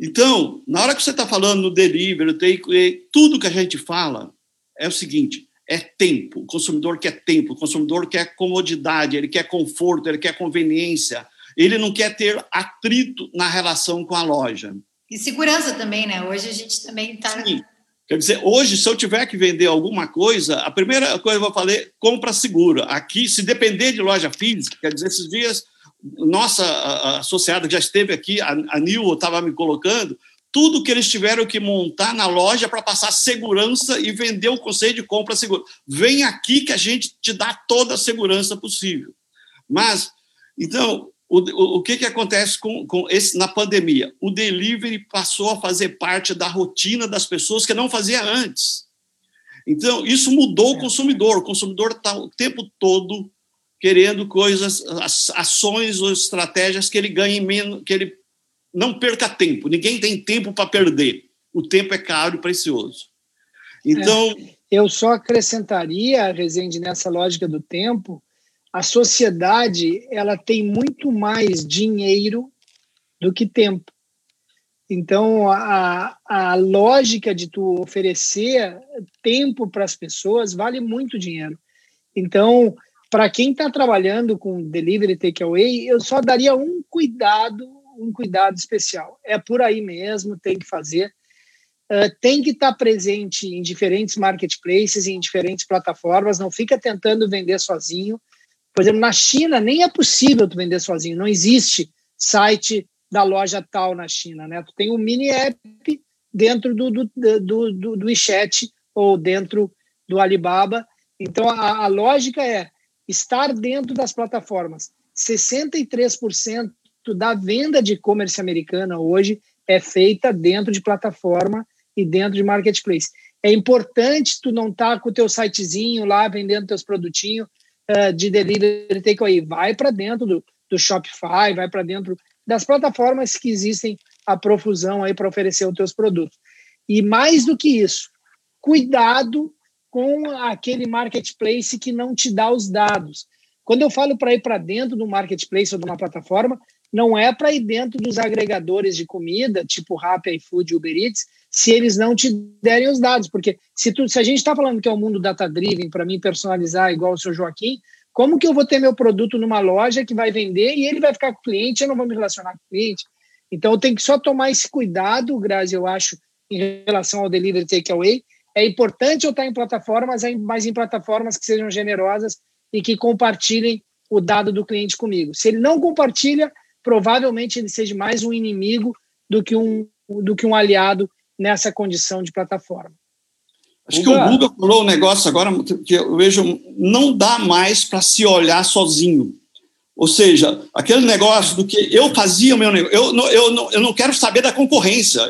Então, na hora que você está falando no delivery, take, tudo que a gente fala é o seguinte: é tempo. O consumidor quer tempo, o consumidor quer comodidade, ele quer conforto, ele quer conveniência, ele não quer ter atrito na relação com a loja. E segurança também, né? Hoje a gente também está. Sim. Quer dizer, hoje, se eu tiver que vender alguma coisa, a primeira coisa que eu vou fazer, compra segura. Aqui, se depender de loja física, quer dizer, esses dias, nossa associada que já esteve aqui, a, a Nil estava me colocando, tudo que eles tiveram que montar na loja para passar segurança e vender o conceito de compra segura. Vem aqui que a gente te dá toda a segurança possível. Mas, então, o, o, o que, que acontece com, com esse na pandemia? O delivery passou a fazer parte da rotina das pessoas que não fazia antes. Então, isso mudou o é. consumidor. O consumidor está o tempo todo querendo coisas, ações ou estratégias que ele ganhe menos, que ele não perca tempo. Ninguém tem tempo para perder. O tempo é caro e precioso. Então, é, eu só acrescentaria, Rezende, nessa lógica do tempo, a sociedade ela tem muito mais dinheiro do que tempo. Então, a, a lógica de tu oferecer tempo para as pessoas vale muito dinheiro. Então, para quem está trabalhando com delivery takeaway, eu só daria um cuidado, um cuidado especial. É por aí mesmo, tem que fazer. Uh, tem que estar tá presente em diferentes marketplaces, em diferentes plataformas. Não fica tentando vender sozinho. Por exemplo, na China nem é possível tu vender sozinho, não existe site da loja tal na China, né? Tu tem um mini app dentro do, do, do, do, do WeChat ou dentro do Alibaba. Então, a, a lógica é estar dentro das plataformas. 63% da venda de e-commerce americana hoje é feita dentro de plataforma e dentro de marketplace. É importante tu não estar tá com o teu sitezinho lá vendendo teus produtinhos uh, de delivery takeaway. Vai para dentro do, do Shopify, vai para dentro das plataformas que existem a profusão aí para oferecer os teus produtos. E mais do que isso, cuidado com aquele marketplace que não te dá os dados. Quando eu falo para ir para dentro do marketplace ou de uma plataforma, não é para ir dentro dos agregadores de comida, tipo Rappi, iFood, Uber Eats, se eles não te derem os dados. Porque se, tu, se a gente está falando que é o um mundo data-driven, para mim personalizar igual o seu Joaquim, como que eu vou ter meu produto numa loja que vai vender e ele vai ficar com o cliente, eu não vou me relacionar com o cliente? Então, eu tenho que só tomar esse cuidado, Grazi, eu acho, em relação ao delivery takeaway. É importante eu estar em plataformas, mas em plataformas que sejam generosas e que compartilhem o dado do cliente comigo. Se ele não compartilha, provavelmente ele seja mais um inimigo do que um, do que um aliado nessa condição de plataforma. Acho que o Google falou um negócio agora que eu vejo, não dá mais para se olhar sozinho. Ou seja, aquele negócio do que eu fazia o meu negócio, eu não, eu não, eu não quero saber da concorrência,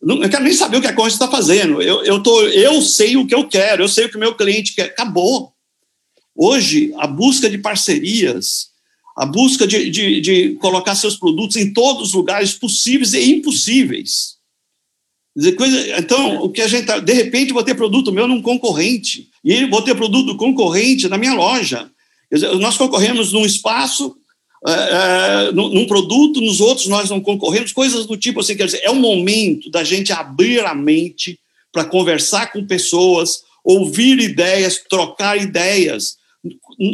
eu não quero nem saber o que a concorrência está fazendo, eu, eu, tô, eu sei o que eu quero, eu sei o que o meu cliente quer, acabou. Hoje, a busca de parcerias, a busca de, de, de colocar seus produtos em todos os lugares possíveis e impossíveis. Então, o que a gente tá, de repente vou ter produto meu num concorrente e vou ter produto concorrente na minha loja. Dizer, nós concorremos num espaço, é, é, num produto, nos outros nós não concorremos, coisas do tipo assim. Quer dizer, é o momento da gente abrir a mente para conversar com pessoas, ouvir ideias, trocar ideias,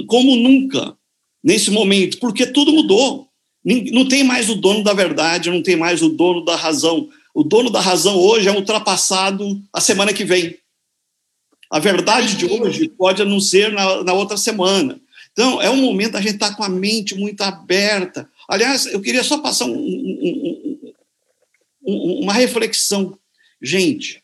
como nunca nesse momento, porque tudo mudou. Não tem mais o dono da verdade, não tem mais o dono da razão. O dono da razão hoje é ultrapassado a semana que vem. A verdade de hoje pode não ser na, na outra semana. Então, é um momento da gente estar tá com a mente muito aberta. Aliás, eu queria só passar um, um, um, uma reflexão. Gente,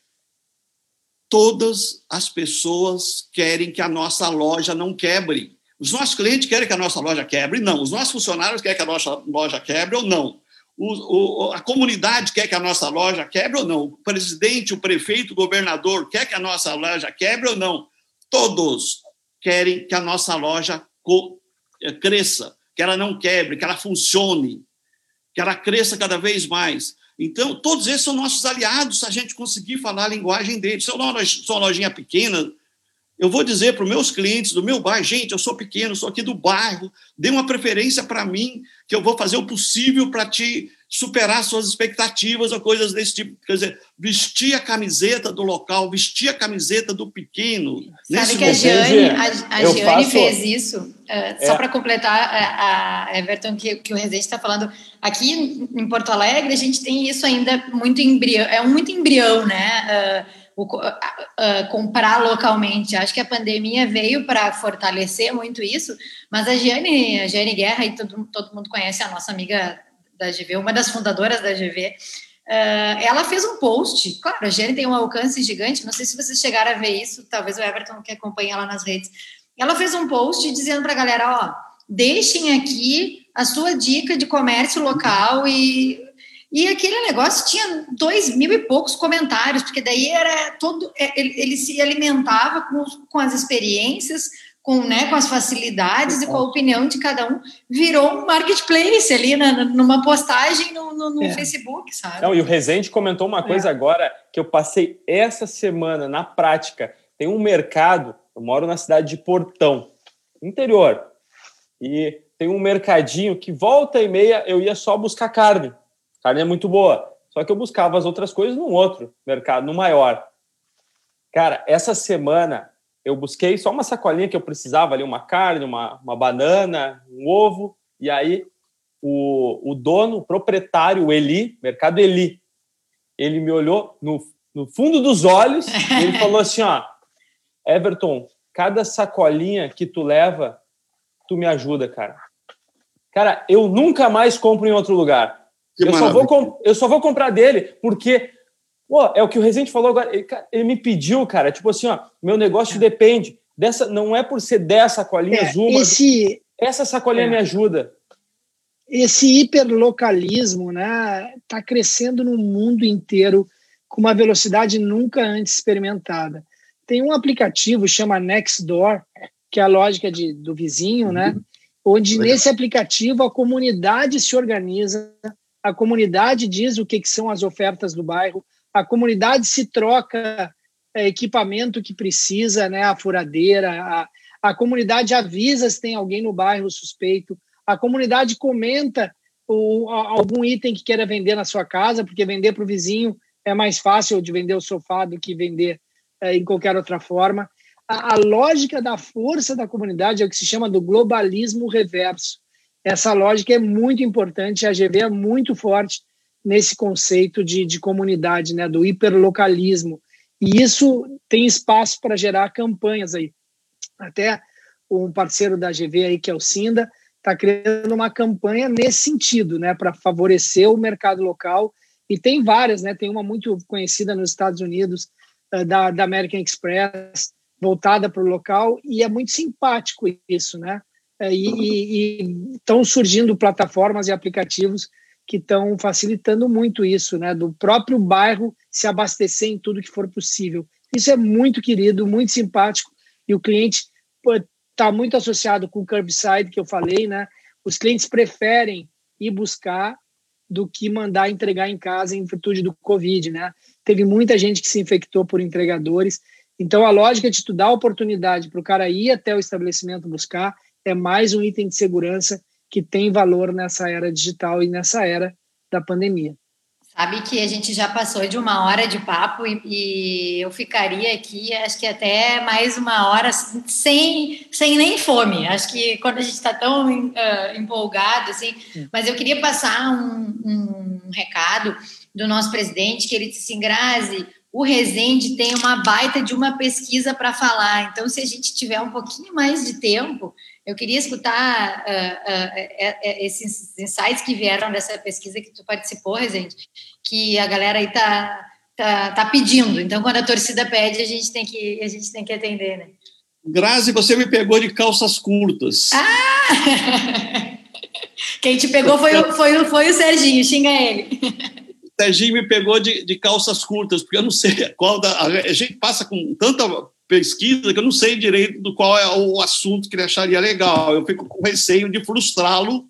todas as pessoas querem que a nossa loja não quebre. Os nossos clientes querem que a nossa loja quebre? Não. Os nossos funcionários querem que a nossa loja quebre ou não? O, o, a comunidade quer que a nossa loja quebre ou não? O presidente, o prefeito, o governador quer que a nossa loja quebre ou não? Todos querem que a nossa loja eh, cresça, que ela não quebre, que ela funcione, que ela cresça cada vez mais. Então, todos esses são nossos aliados se a gente conseguir falar a linguagem deles. Se eu sou uma lojinha pequena, eu vou dizer para os meus clientes do meu bairro, gente, eu sou pequeno, sou aqui do bairro, dê uma preferência para mim, que eu vou fazer o possível para te superar suas expectativas ou coisas desse tipo. Quer dizer, vestir a camiseta do local, vestir a camiseta do pequeno. Sabe que a Jane, a, a Jane faço... fez isso, uh, é. só para completar a, a, Everton, que, que o Rezende está falando. Aqui em Porto Alegre, a gente tem isso ainda muito embrião, é um muito embrião, né? Uh, o, uh, uh, comprar localmente. Acho que a pandemia veio para fortalecer muito isso, mas a Jane, a Jane Guerra, e todo, todo mundo conhece a nossa amiga da GV, uma das fundadoras da GV, Uh, ela fez um post, claro, a Jane tem um alcance gigante, não sei se vocês chegaram a ver isso, talvez o Everton que acompanha ela nas redes. Ela fez um post dizendo para a galera, ó, deixem aqui a sua dica de comércio local e e aquele negócio tinha dois mil e poucos comentários, porque daí era todo. É, ele, ele se alimentava com, com as experiências, com, né, com as facilidades e com a opinião de cada um, virou um marketplace ali na, numa postagem no, no, no é. Facebook, sabe? Não, e o Rezende comentou uma coisa é. agora que eu passei essa semana na prática. Tem um mercado, eu moro na cidade de Portão, interior, e tem um mercadinho que volta e meia eu ia só buscar carne carne é muito boa. Só que eu buscava as outras coisas num outro mercado, no maior. Cara, essa semana eu busquei só uma sacolinha que eu precisava ali, uma carne, uma, uma banana, um ovo. E aí o, o dono, o proprietário, o Eli, mercado Eli, ele me olhou no, no fundo dos olhos e ele falou assim, ó, Everton, cada sacolinha que tu leva, tu me ajuda, cara. Cara, eu nunca mais compro em outro lugar. Eu só, vou eu só vou comprar dele porque pô, é o que o Rezende falou agora. Ele, ele, me pediu, cara, tipo assim, ó, meu negócio é. depende dessa, não é por ser dessa sacolinhas é, uma. Esse, essa sacolinha é. me ajuda. Esse hiperlocalismo, né, tá crescendo no mundo inteiro. com uma velocidade nunca antes experimentada. Tem um aplicativo chama Nextdoor, que é a lógica de, do vizinho, né? Uhum. Onde Legal. nesse aplicativo a comunidade se organiza, a comunidade diz o que, que são as ofertas do bairro, a comunidade se troca é, equipamento que precisa, né? A furadeira, a, a comunidade avisa se tem alguém no bairro suspeito, a comunidade comenta o, algum item que queira vender na sua casa, porque vender para o vizinho é mais fácil de vender o sofá do que vender é, em qualquer outra forma. A, a, lógica da força da comunidade é o que se chama do globalismo reverso. Essa lógica é muito importante, a GV é muito forte nesse conceito de, de comunidade, né, do hiperlocalismo. E isso tem espaço para gerar campanhas aí. Até um parceiro da GV aí, que é o Sinda, está criando uma campanha nesse sentido, né, para favorecer o mercado local e tem várias, né? Tem uma muito conhecida nos Estados Unidos, uh, da, da American Express, voltada para o local, e é muito simpático isso, né? Uh, e estão surgindo plataformas e aplicativos que estão facilitando muito isso, né? Do próprio bairro se abastecer em tudo que for possível. Isso é muito querido, muito simpático, e o cliente está muito associado com o curbside que eu falei, né? Os clientes preferem ir buscar do que mandar entregar em casa em virtude do Covid, né? Teve muita gente que se infectou por entregadores. Então, a lógica de tu dar oportunidade para o cara ir até o estabelecimento buscar é mais um item de segurança que tem valor nessa era digital e nessa era da pandemia. Sabe que a gente já passou de uma hora de papo e, e, eu ficaria aqui, acho que até mais uma hora sem, sem nem fome. Acho que quando a gente está tão uh, empolgado, assim. Mas eu queria passar um, um, recado do nosso presidente, que ele disse assim, Grazi, o Resende tem uma baita de uma pesquisa para falar. Então, se a gente tiver um pouquinho mais de tempo, eu queria escutar uh, uh, esses insights que vieram dessa pesquisa que tu participou, Rezende, que a galera aí tá, tá, tá pedindo. Então, quando a torcida pede, a gente tem que, a gente tem que atender, né? Grazi, você me pegou de calças curtas. Ah! Quem te pegou foi o, foi, o, foi o Serginho, xinga ele. O Serginho me pegou de, de calças curtas, porque eu não sei qual da. A gente passa com tanta pesquisa que eu não sei direito do qual é o assunto que ele acharia legal. Eu fico com receio de frustrá-lo.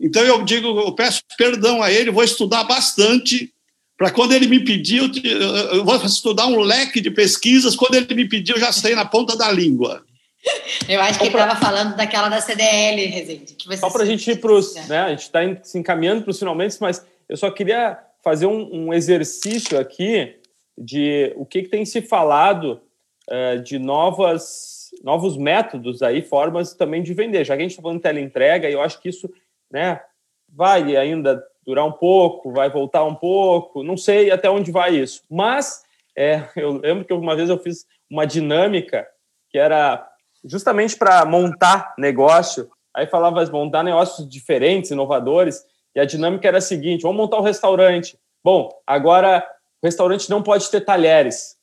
Então eu digo, eu peço perdão a ele, vou estudar bastante para quando ele me pedir, eu, eu, vou estudar um leque de pesquisas, quando ele me pedir, eu já sei na ponta da língua. Eu acho que ele estava falando daquela da CDL, Rezende. só para a gente ir para os. Né, a gente está se encaminhando para os finalmente, mas eu só queria fazer um, um exercício aqui de o que, que tem se falado uh, de novas, novos métodos aí, formas também de vender. Já que a gente está falando de teleentrega, eu acho que isso né, vai ainda durar um pouco, vai voltar um pouco, não sei até onde vai isso. Mas é, eu lembro que uma vez eu fiz uma dinâmica que era justamente para montar negócio. Aí falava montar negócios diferentes, inovadores, e a dinâmica era a seguinte: vamos montar um restaurante. Bom, agora o restaurante não pode ter talheres.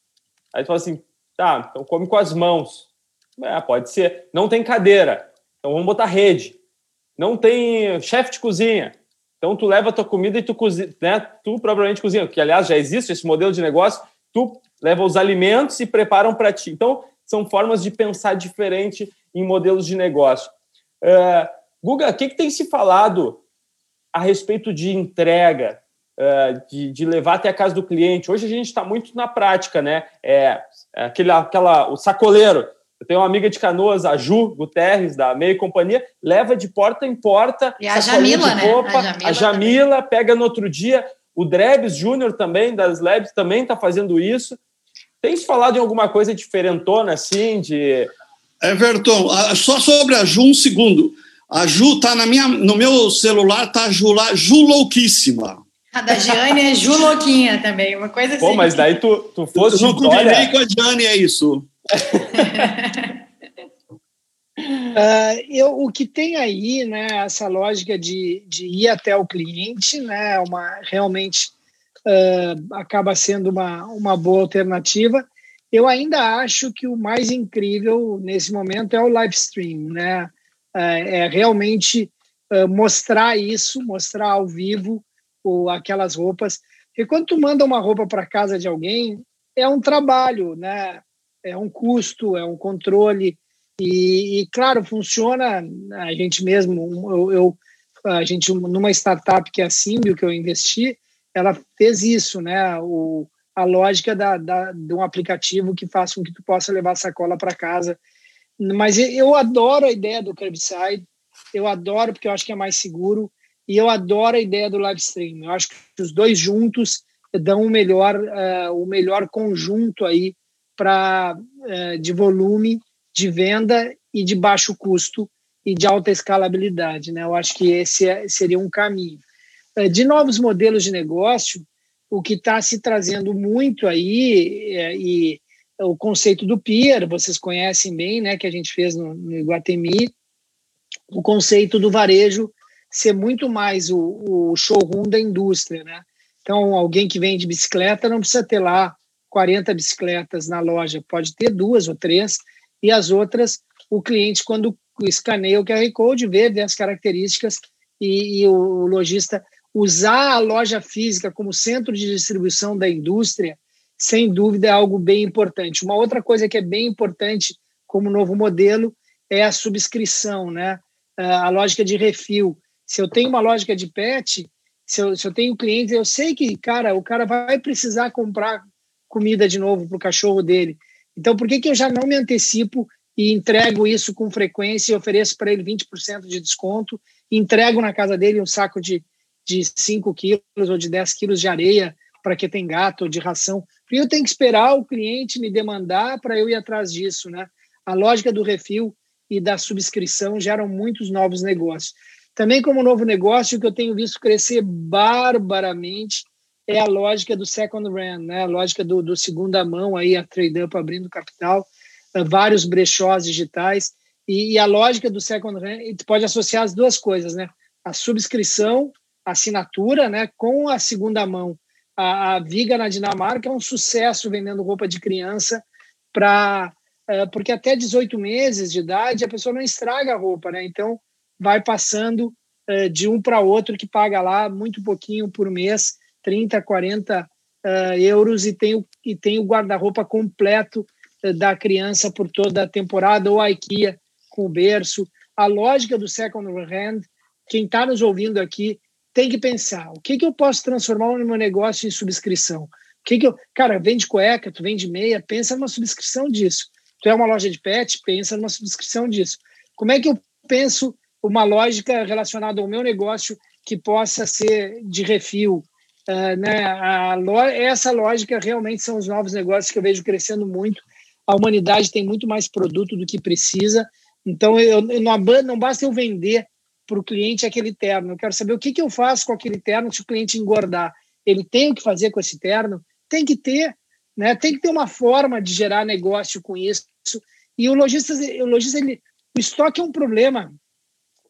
Aí tu fala assim: Tá, então come com as mãos. É, pode ser. Não tem cadeira. Então vamos botar rede. Não tem chefe de cozinha. Então tu leva a tua comida e tu cozinha, né? Tu propriamente cozinha, que aliás já existe esse modelo de negócio. Tu leva os alimentos e preparam para ti. Então são formas de pensar diferente em modelos de negócio. Uh, Guga, o que, que tem se falado a respeito de entrega, de, de, levar até a casa do cliente? Hoje a gente está muito na prática, né? É, é aquele, aquela, o sacoleiro. Eu tenho uma amiga de canoas, a Ju Guterres, da Meia Companhia, leva de porta em porta. E a Jamila, né? Roupa, a Jamila, a Jamila pega no outro dia. O Drebs Júnior também, das Labs, também está fazendo isso. Tem se falado em alguma coisa diferentona, assim, de... Everton, só sobre a Ju, um segundo. A Ju tá na minha, no meu celular, tá a Ju lá, Ju louquíssima. A da Giane é Ju Louquinha também, uma coisa assim. Pô, mas daí tu, tu fosse. Eu não combinei com a Giane, é isso. uh, eu, o que tem aí, né, essa lógica de, de ir até o cliente, né, uma, realmente uh, acaba sendo uma, uma boa alternativa. Eu ainda acho que o mais incrível nesse momento é o live stream, né? Uh, é realmente mostrar isso, mostrar ao vivo aquelas roupas. Porque quando tu manda uma roupa para casa de alguém, é um trabalho, né? É um custo, é um controle. E, e claro, funciona. A gente mesmo, eu, eu, a gente numa startup que é a Simbio, que eu investi, ela fez isso, né? O, a lógica da, da, de um aplicativo que faça com que tu possa levar a sacola para casa. Mas eu adoro a ideia do curbside, eu adoro porque eu acho que é mais seguro, e eu adoro a ideia do live stream. Eu acho que os dois juntos dão o melhor, uh, o melhor conjunto aí para uh, de volume, de venda e de baixo custo e de alta escalabilidade. Né? Eu acho que esse é, seria um caminho. Uh, de novos modelos de negócio, o que está se trazendo muito aí e o conceito do peer, vocês conhecem bem, né, que a gente fez no, no Iguatemi, o conceito do varejo ser muito mais o, o showroom da indústria, né? Então, alguém que vende bicicleta não precisa ter lá 40 bicicletas na loja, pode ter duas ou três, e as outras, o cliente, quando escaneia o QR Code, vê, as características e, e o lojista usar a loja física como centro de distribuição da indústria, sem dúvida é algo bem importante. Uma outra coisa que é bem importante como novo modelo é a subscrição, né? A lógica de refil. Se eu tenho uma lógica de pet, se eu, se eu tenho clientes, eu sei que, cara, o cara vai precisar comprar comida de novo para o cachorro dele. Então, por que, que eu já não me antecipo e entrego isso com frequência e ofereço para ele 20% de desconto, entrego na casa dele um saco de, de 5 quilos ou de 10 quilos de areia para que tem gato ou de ração? Porque eu tenho que esperar o cliente me demandar para eu ir atrás disso, né? A lógica do refil e da subscrição geram muitos novos negócios. Também como novo negócio que eu tenho visto crescer barbaramente é a lógica do second run, né? A lógica do, do segunda mão aí, a trade up abrindo capital, eh, vários brechós digitais e, e a lógica do second run, e pode associar as duas coisas, né? A subscrição, a assinatura, né, com a segunda mão. A, a Viga na Dinamarca é um sucesso vendendo roupa de criança para é, porque até 18 meses de idade a pessoa não estraga a roupa, né? Então vai passando é, de um para outro que paga lá muito pouquinho por mês, 30, 40 é, euros e tem o, e tem o guarda-roupa completo é, da criança por toda a temporada ou a IKEA com o berço. A lógica do second hand, quem está nos ouvindo aqui tem que pensar, o que, que eu posso transformar no meu negócio em subscrição? Que, que eu, cara, vende cueca, tu vende meia, pensa numa subscrição disso tu é uma loja de pet, pensa numa subscrição disso. Como é que eu penso uma lógica relacionada ao meu negócio que possa ser de refil? Uh, né? A, essa lógica realmente são os novos negócios que eu vejo crescendo muito. A humanidade tem muito mais produto do que precisa. Então, eu, eu não, não basta eu vender para o cliente aquele terno. Eu quero saber o que, que eu faço com aquele terno se o cliente engordar. Ele tem o que fazer com esse terno? Tem que ter. Né? Tem que ter uma forma de gerar negócio com isso. E o lojista, o ele, o estoque é um problema.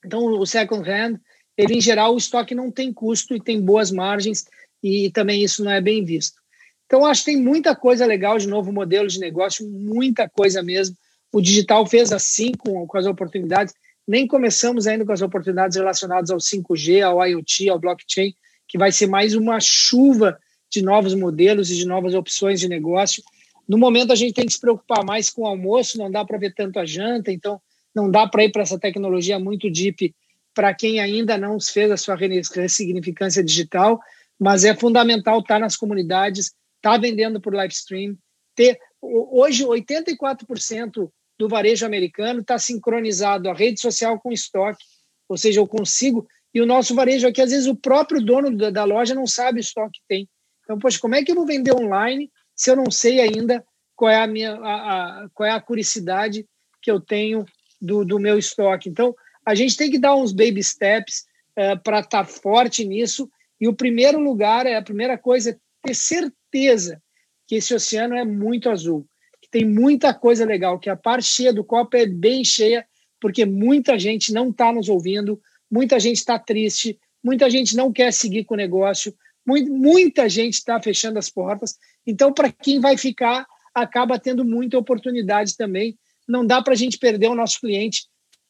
Então, o second hand, ele em geral, o estoque não tem custo e tem boas margens, e também isso não é bem visto. Então, acho que tem muita coisa legal de novo modelo de negócio, muita coisa mesmo. O digital fez assim com, com as oportunidades. Nem começamos ainda com as oportunidades relacionadas ao 5G, ao IoT, ao blockchain, que vai ser mais uma chuva de novos modelos e de novas opções de negócio. No momento, a gente tem que se preocupar mais com o almoço, não dá para ver tanto a janta, então não dá para ir para essa tecnologia muito deep para quem ainda não fez a sua ressignificância digital, mas é fundamental estar tá nas comunidades, estar tá vendendo por live stream. Ter, hoje, 84% do varejo americano está sincronizado a rede social com estoque, ou seja, eu consigo. E o nosso varejo aqui, às vezes, o próprio dono da, da loja não sabe o estoque que tem. Então, poxa, como é que eu vou vender online se eu não sei ainda qual é a minha a, a, qual é a curicidade que eu tenho do, do meu estoque. Então, a gente tem que dar uns baby steps uh, para estar tá forte nisso. E o primeiro lugar, é a primeira coisa, é ter certeza que esse oceano é muito azul, que tem muita coisa legal, que a parte cheia do copo é bem cheia, porque muita gente não está nos ouvindo, muita gente está triste, muita gente não quer seguir com o negócio, muita gente está fechando as portas. Então, para quem vai ficar, acaba tendo muita oportunidade também. Não dá para a gente perder o nosso cliente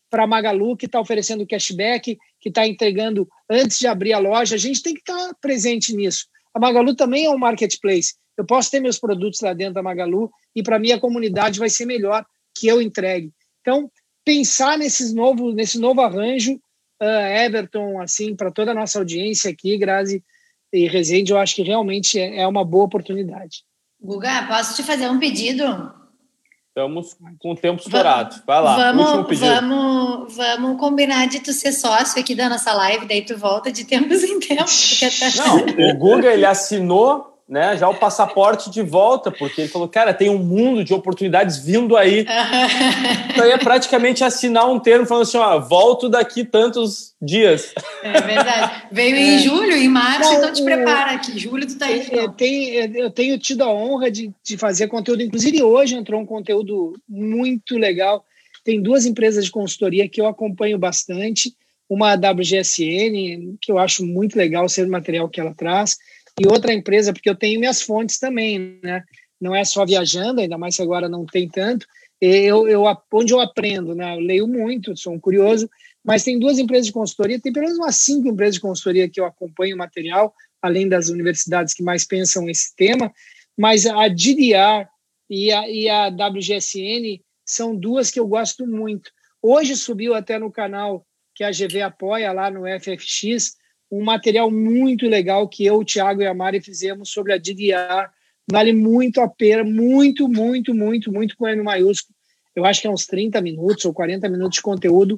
para a Magalu, que está oferecendo cashback, que está entregando antes de abrir a loja. A gente tem que estar tá presente nisso. A Magalu também é um marketplace. Eu posso ter meus produtos lá dentro da Magalu e para mim a comunidade vai ser melhor que eu entregue. Então, pensar nesses novo, nesse novo arranjo, uh, Everton, assim, para toda a nossa audiência aqui, Grazi e Rezende, eu acho que realmente é, é uma boa oportunidade. Guga, posso te fazer um pedido? Estamos com o tempo estourado. Vai lá, vamos, último pedido. Vamos, vamos combinar de tu ser sócio aqui da nossa live, daí tu volta de tempos em tempos. Não, o Guga, ele assinou né, já o passaporte de volta, porque ele falou, cara, tem um mundo de oportunidades vindo aí. então é praticamente assinar um termo falando assim, ó, volto daqui tantos dias. É verdade. Veio é. em julho, em março, Não, então te prepara que julho tu tá aí. Eu tenho, eu tenho tido a honra de, de fazer conteúdo, inclusive hoje entrou um conteúdo muito legal. Tem duas empresas de consultoria que eu acompanho bastante, uma a WGSN, que eu acho muito legal ser o material que ela traz, e outra empresa, porque eu tenho minhas fontes também, né? Não é só viajando, ainda mais que agora não tem tanto. Eu, eu, onde eu aprendo, né? Eu leio muito, sou um curioso, mas tem duas empresas de consultoria, tem pelo menos umas cinco empresas de consultoria que eu acompanho o material, além das universidades que mais pensam esse tema, mas a DDR e a, e a WGSN são duas que eu gosto muito. Hoje subiu até no canal que a GV apoia lá no FFX, um material muito legal que eu, o Thiago e a Mari fizemos sobre a DDR. Vale muito a pena, muito, muito, muito, muito com M maiúsculo. Eu acho que é uns 30 minutos ou 40 minutos de conteúdo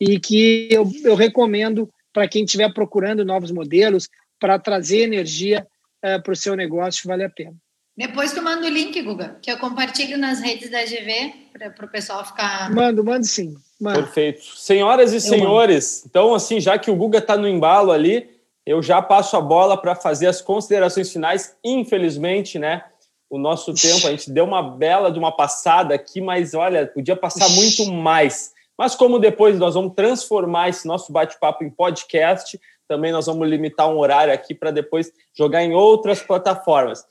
e que eu, eu recomendo para quem estiver procurando novos modelos, para trazer energia uh, eh, para o seu negócio, vale a pena. Depois tu manda o link, Guga, que eu compartilho nas redes da GV para o pessoal ficar. Mando, mando sim. Mando. Perfeito. Senhoras e senhores, então, assim, já que o Guga está no embalo ali, eu já passo a bola para fazer as considerações finais. Infelizmente, né? O nosso tempo, a gente deu uma bela de uma passada aqui, mas olha, podia passar muito mais. Mas como depois nós vamos transformar esse nosso bate-papo em podcast, também nós vamos limitar um horário aqui para depois jogar em outras plataformas.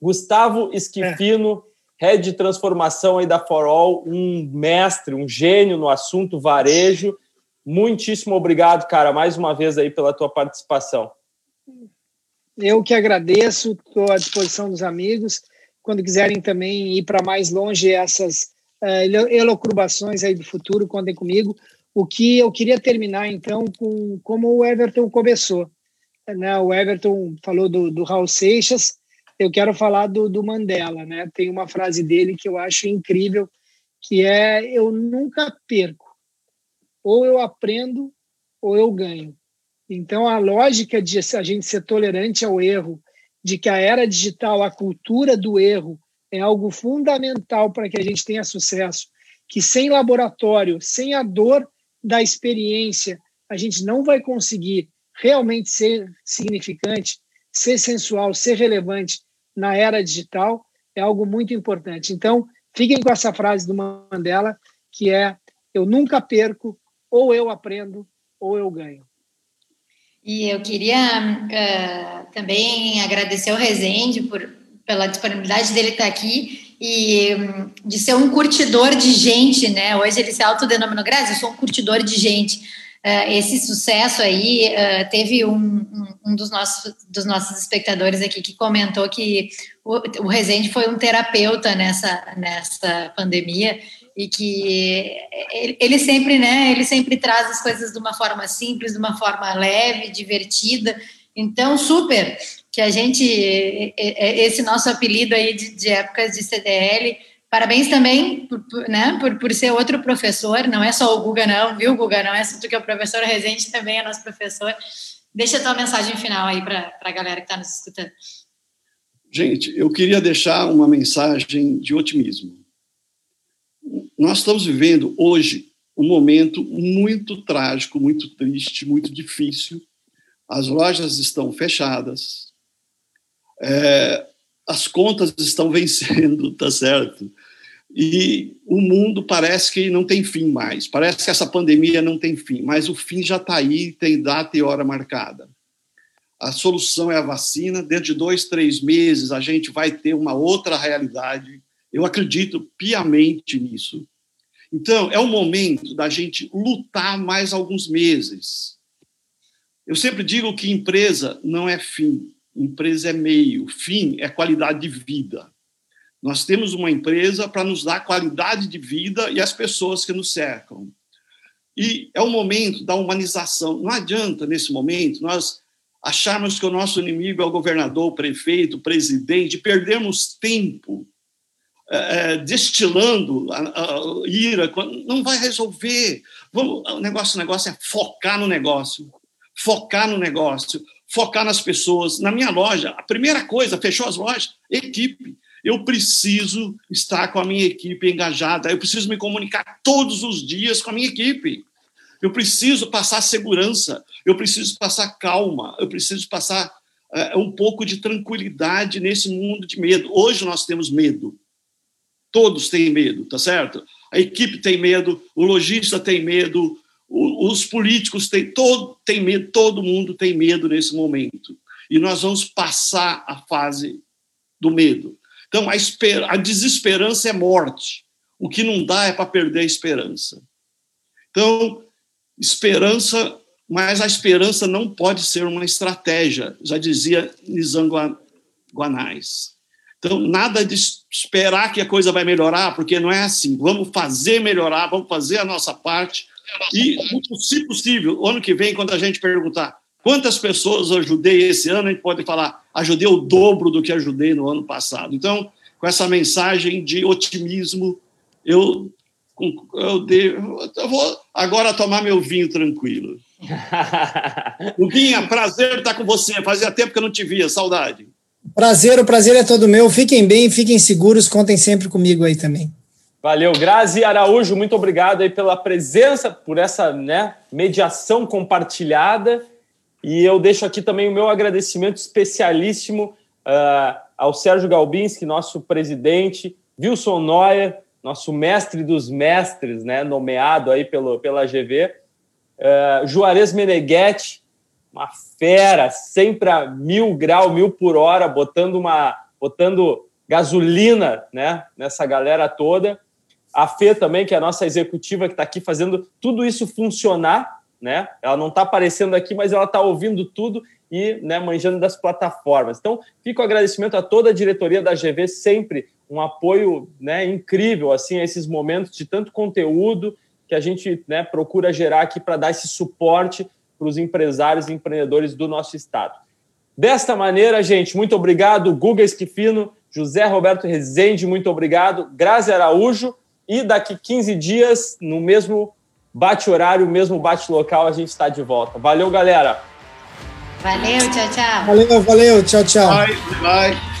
Gustavo Esquifino, é. head de transformação aí da For All, um mestre, um gênio no assunto varejo. Muitíssimo obrigado, cara, mais uma vez aí pela tua participação. Eu que agradeço, estou à disposição dos amigos. Quando quiserem também ir para mais longe essas uh, elocrubações aí do futuro, contem comigo. O que eu queria terminar, então, com como o Everton começou. Né? O Everton falou do, do Raul Seixas, eu quero falar do, do Mandela, né? Tem uma frase dele que eu acho incrível, que é: eu nunca perco, ou eu aprendo ou eu ganho. Então a lógica de a gente ser tolerante ao erro, de que a era digital, a cultura do erro é algo fundamental para que a gente tenha sucesso, que sem laboratório, sem a dor da experiência, a gente não vai conseguir realmente ser significante, ser sensual, ser relevante na era digital é algo muito importante. Então, fiquem com essa frase do Mandela, que é: eu nunca perco, ou eu aprendo, ou eu ganho. E eu queria uh, também agradecer ao Rezende por, pela disponibilidade dele estar aqui e um, de ser um curtidor de gente, né? Hoje ele se autodenominou, Grazi, eu sou um curtidor de gente uh, esse sucesso aí, uh, teve um, um, um, dos, nossos, dos nossos espectadores aqui que comentou que o, o Rezende foi um terapeuta nessa, nessa pandemia e que ele, ele sempre, né, ele sempre traz as coisas de uma forma simples, de uma forma leve, divertida, então, super que a gente, esse nosso apelido aí de, de épocas de CDL, Parabéns também por, né, por, por ser outro professor, não é só o Guga, não, viu, Guga? Não é só tu que é o professor, Rezende também é nosso professor. Deixa a tua mensagem final aí para a galera que está nos escutando. Gente, eu queria deixar uma mensagem de otimismo. Nós estamos vivendo hoje um momento muito trágico, muito triste, muito difícil. As lojas estão fechadas, é, as contas estão vencendo, tá certo? E o mundo parece que não tem fim mais, parece que essa pandemia não tem fim, mas o fim já está aí, tem data e hora marcada. A solução é a vacina, dentro de dois, três meses a gente vai ter uma outra realidade. Eu acredito piamente nisso. Então, é o momento da gente lutar mais alguns meses. Eu sempre digo que empresa não é fim, Empresa é meio, fim é qualidade de vida. Nós temos uma empresa para nos dar qualidade de vida e as pessoas que nos cercam. E é o momento da humanização. Não adianta, nesse momento, nós acharmos que o nosso inimigo é o governador, o prefeito, o presidente, perdermos tempo é, destilando a, a, ira, não vai resolver. Vamos, o negócio, o negócio é focar no negócio, focar no negócio, focar nas pessoas. Na minha loja, a primeira coisa, fechou as lojas, equipe. Eu preciso estar com a minha equipe engajada, eu preciso me comunicar todos os dias com a minha equipe. Eu preciso passar segurança, eu preciso passar calma, eu preciso passar é, um pouco de tranquilidade nesse mundo de medo. Hoje nós temos medo. Todos têm medo, tá certo? A equipe tem medo, o lojista tem medo, os políticos têm todo tem medo, todo mundo tem medo nesse momento. E nós vamos passar a fase do medo. Então a, esper, a desesperança é morte. O que não dá é para perder a esperança. Então, esperança, mas a esperança não pode ser uma estratégia, já dizia Nizam Guanais. Então, nada de esperar que a coisa vai melhorar, porque não é assim. Vamos fazer melhorar, vamos fazer a nossa parte. E, se possível, ano que vem, quando a gente perguntar quantas pessoas ajudei esse ano, a gente pode falar, ajudei o dobro do que ajudei no ano passado. Então, com essa mensagem de otimismo, eu, eu, devo, eu vou agora tomar meu vinho tranquilo. Luguinha, prazer estar com você. Fazia tempo que eu não te via, saudade. Prazer, o prazer é todo meu. Fiquem bem, fiquem seguros, contem sempre comigo aí também. Valeu, Grazi Araújo, muito obrigado aí pela presença, por essa né, mediação compartilhada. E eu deixo aqui também o meu agradecimento especialíssimo uh, ao Sérgio Galbinski, nosso presidente, Wilson Neuer, nosso mestre dos mestres, né, nomeado aí pelo, pela GV, uh, ah, Juarez Meneghetti, uma fera, sempre a mil grau, mil por hora, botando uma botando gasolina né, nessa galera toda. A Fê também, que é a nossa executiva, que está aqui fazendo tudo isso funcionar. Né? Ela não está aparecendo aqui, mas ela está ouvindo tudo e né, manjando das plataformas. Então, fica o agradecimento a toda a diretoria da GV, sempre um apoio né, incrível assim a esses momentos de tanto conteúdo que a gente né, procura gerar aqui para dar esse suporte para os empresários e empreendedores do nosso estado. Desta maneira, gente, muito obrigado. Guga Esquifino, José Roberto Rezende, muito obrigado. Grazi Araújo. E daqui 15 dias, no mesmo bate-horário, mesmo bate-local, a gente está de volta. Valeu, galera. Valeu, tchau, tchau. Valeu, valeu, tchau, tchau. Bye, bye.